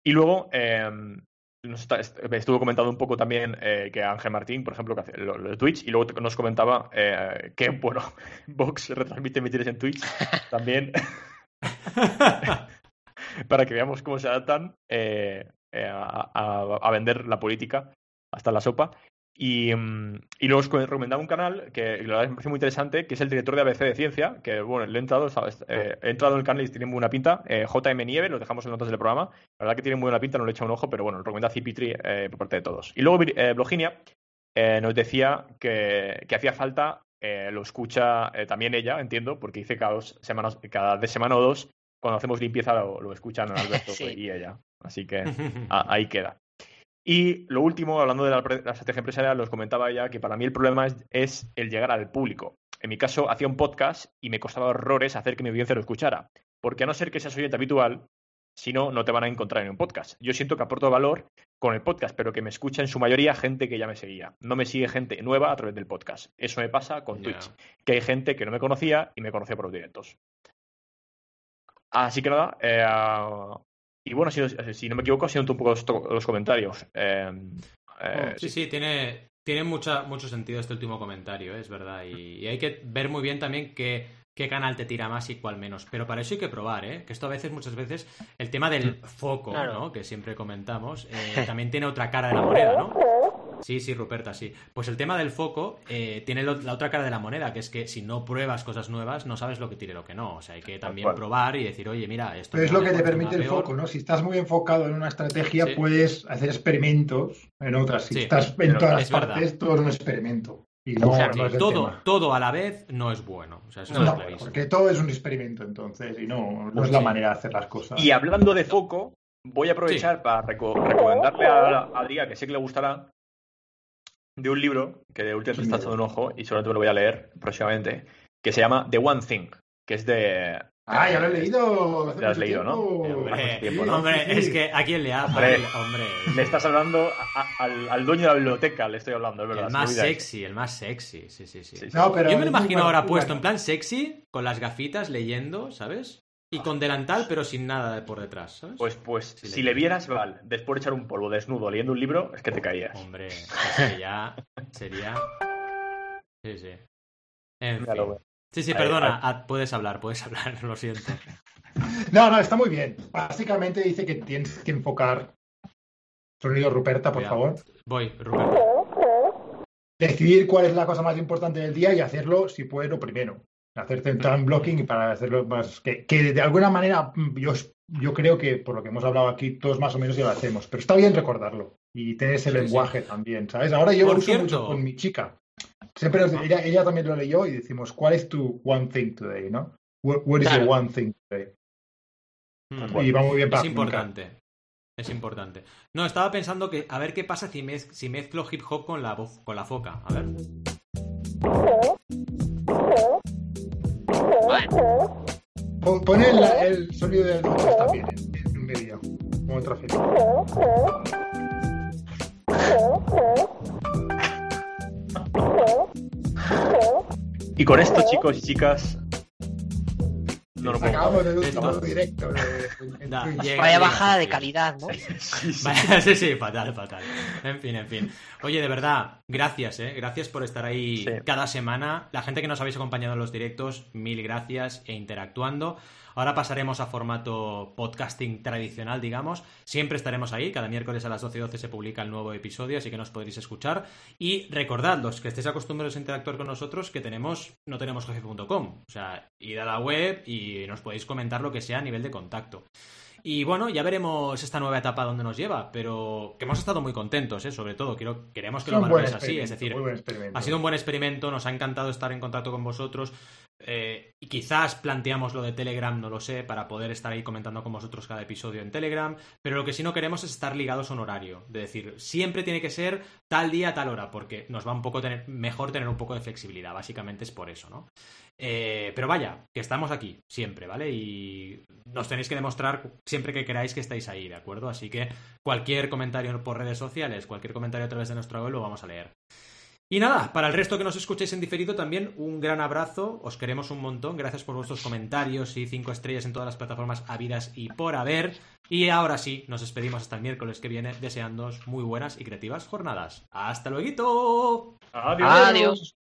y luego, em, nos estuvo comentando un poco también eh, que Ángel Martín, por ejemplo, que hace lo, de Twitch, y luego nos comentaba eh, que, bueno, Vox retransmite mítines en Twitch también, para que veamos cómo se adaptan eh, eh, a vender la política hasta la sopa. Y, mm, y luego os recomendaba un canal que la verdad me parece muy interesante, que es el director de ABC de Ciencia, que bueno, le he entrado, ¿sabes? Eh, he entrado en el canal y tiene muy buena pinta. Eh, JM Nieve, lo dejamos en notas del programa. La verdad que tiene muy buena pinta, no le he echado un ojo, pero bueno, lo recomienda Cipitri eh, por parte de todos. Y luego eh, Bloginia eh, nos decía que, que hacía falta, lo escucha también ella, entiendo, porque dice cada dos semanas, cada de semana o dos, cuando hacemos limpieza lo, lo escuchan Alberto Sí. y ella. Así que a- ahí queda. Y lo último, hablando de la, estrategia empresarial, os comentaba ya que para mí el problema es, es el llegar al público. En mi caso, hacía un podcast y me costaba horrores hacer que mi audiencia lo escuchara. Porque a no ser que seas oyente habitual, si no, no te van a encontrar en un podcast. Yo siento que aporto valor con el podcast, pero que me escucha en su mayoría gente que ya me seguía. No me sigue gente nueva a través del podcast. Eso me pasa con. Twitch, que hay gente que no me conocía y me conocía por los directos. Así que nada, eh, y bueno, si, si no me equivoco, siento un poco los, to- los comentarios. Eh, eh, Sí, sí, tiene, tiene mucha, mucho sentido este último comentario, ¿eh? es verdad. Y, y hay que ver muy bien también qué, qué canal te tira más y cuál menos. Pero para eso hay que probar, ¿eh? Que esto a veces, muchas veces, el tema del foco, Claro. ¿no? Que siempre comentamos, eh, también tiene otra cara de la moneda, ¿no? Sí, sí, Ruperta, sí. Pues el tema del foco eh, tiene lo- la otra cara de la moneda, que es que si no pruebas cosas nuevas, no sabes lo que tire y lo que no. O sea, hay que también probar y decir, oye, mira, esto Pero es lo que te permite el peor. foco, ¿no? Si estás muy enfocado en una estrategia, Sí. puedes hacer experimentos en otras. Si Sí, estás en todas las verdad. partes, todo es un experimento. Y no, es el todo, todo a la vez no es bueno. O sea, eso No, porque todo es un experimento entonces, y no, no Pues es la sí. manera de hacer las cosas. Y hablando de foco, voy a aprovechar para reco- recomendarle a a Adrián, que sé que le gustará, de un libro que de Sí, está echando un ojo y seguramente me lo voy a leer próximamente, que se llama The One Thing, que es de, Ah, ya lo he leído. hace Ya has leído, ¿no? tiempo. Eh, Hombre, Hace tiempo, ¿no? hombre, Sí. es que ¿a quién le ha Hombre. Hombre, Le estás hablando a- a- al, al dueño de la biblioteca, le estoy hablando, es verdad. el más sexy, el más sexy, sí, sí, sí. Sí, sí. No, pero Yo me lo imagino ahora puesto bueno. en plan sexy, con las gafitas, leyendo, ¿sabes? Y con delantal, pero sin nada de por detrás, ¿sabes? Pues, pues, si le- le vieras, Val, después de echar un polvo desnudo leyendo un libro, es que te caías. Hombre, es que ya sería... Sí, sí. En Ya lo fin. veo. Sí, sí, perdona, ahí. puedes hablar, puedes hablar, lo siento. No, no, está muy bien. Básicamente dice que tienes que enfocar. Sonido Ruperta, por favor. Voy, Rupert. Decidir cuál es la cosa más importante del día y hacerlo, si puedes, lo primero. Hacerte el time blocking y para hacerlo más. Que, que de alguna manera, mm, yo, yo creo que por lo que hemos hablado aquí, todos más o menos ya lo hacemos. Pero está bien recordarlo y tener ese Sí, sí. lenguaje también, ¿sabes? Ahora yo Por lo uso cierto. mucho con mi chica. Siempre nos- ella, ella también lo leyó y decimos, ¿cuál es tu one thing today? ¿no? What, what is Claro. one thing today? Mm. Y va muy bien para Es importante. Es importante. No, estaba pensando que a ver qué pasa si, mez- si mezclo hip hop con la voz, con la foca. A ver. Pon el, sonido del dos también en, en vídeo. Como otra fila. Y con esto, chicos y chicas. No lo puedo Acabamos del Sí, último no. directo de, en llega- vaya bajada de calidad, ¿no? Sí, sí, sí, fatal, fatal. En fin, en fin. Oye, de verdad, gracias, ¿eh? Gracias por estar ahí Sí. cada semana. La gente que nos habéis acompañado en los directos, mil gracias e interactuando. Ahora pasaremos a formato podcasting tradicional, digamos. Siempre estaremos ahí. Cada miércoles a las 12 y 12 se publica el nuevo episodio, así que nos podréis escuchar. Y recordad, los que estéis acostumbrados a interactuar con nosotros, que tenemos no tenemos jefe.com. O sea, id a la web y nos podéis comentar lo que sea a nivel de contacto. Y bueno, ya veremos esta nueva etapa dónde nos lleva, pero que hemos estado muy contentos, ¿eh? sobre todo. Quiero, queremos que Es lo valoréis así, es decir, ha sido un buen experimento, nos ha encantado estar en contacto con vosotros. Eh, y quizás planteamos lo de Telegram, no lo sé, para poder estar ahí comentando con vosotros cada episodio en Telegram. Pero lo que sí no queremos es estar ligados a un horario. De decir, siempre tiene que ser tal día, tal hora, porque nos va un poco tener, mejor tener un poco de flexibilidad. Básicamente es por eso, ¿no? Eh, pero vaya, que estamos aquí, siempre, ¿vale? Y nos tenéis que demostrar siempre que queráis que estáis ahí, ¿de acuerdo? Así que cualquier comentario por redes sociales, cualquier comentario a través de nuestra web lo vamos a leer. Y nada, para el resto que nos escuchéis en diferido también un gran abrazo, os queremos un montón, gracias por vuestros comentarios y cinco estrellas en todas las plataformas habidas y por haber. Y ahora sí, nos despedimos hasta el miércoles que viene deseándoos muy buenas y creativas jornadas. ¡Hasta luego! Adiós. Adiós.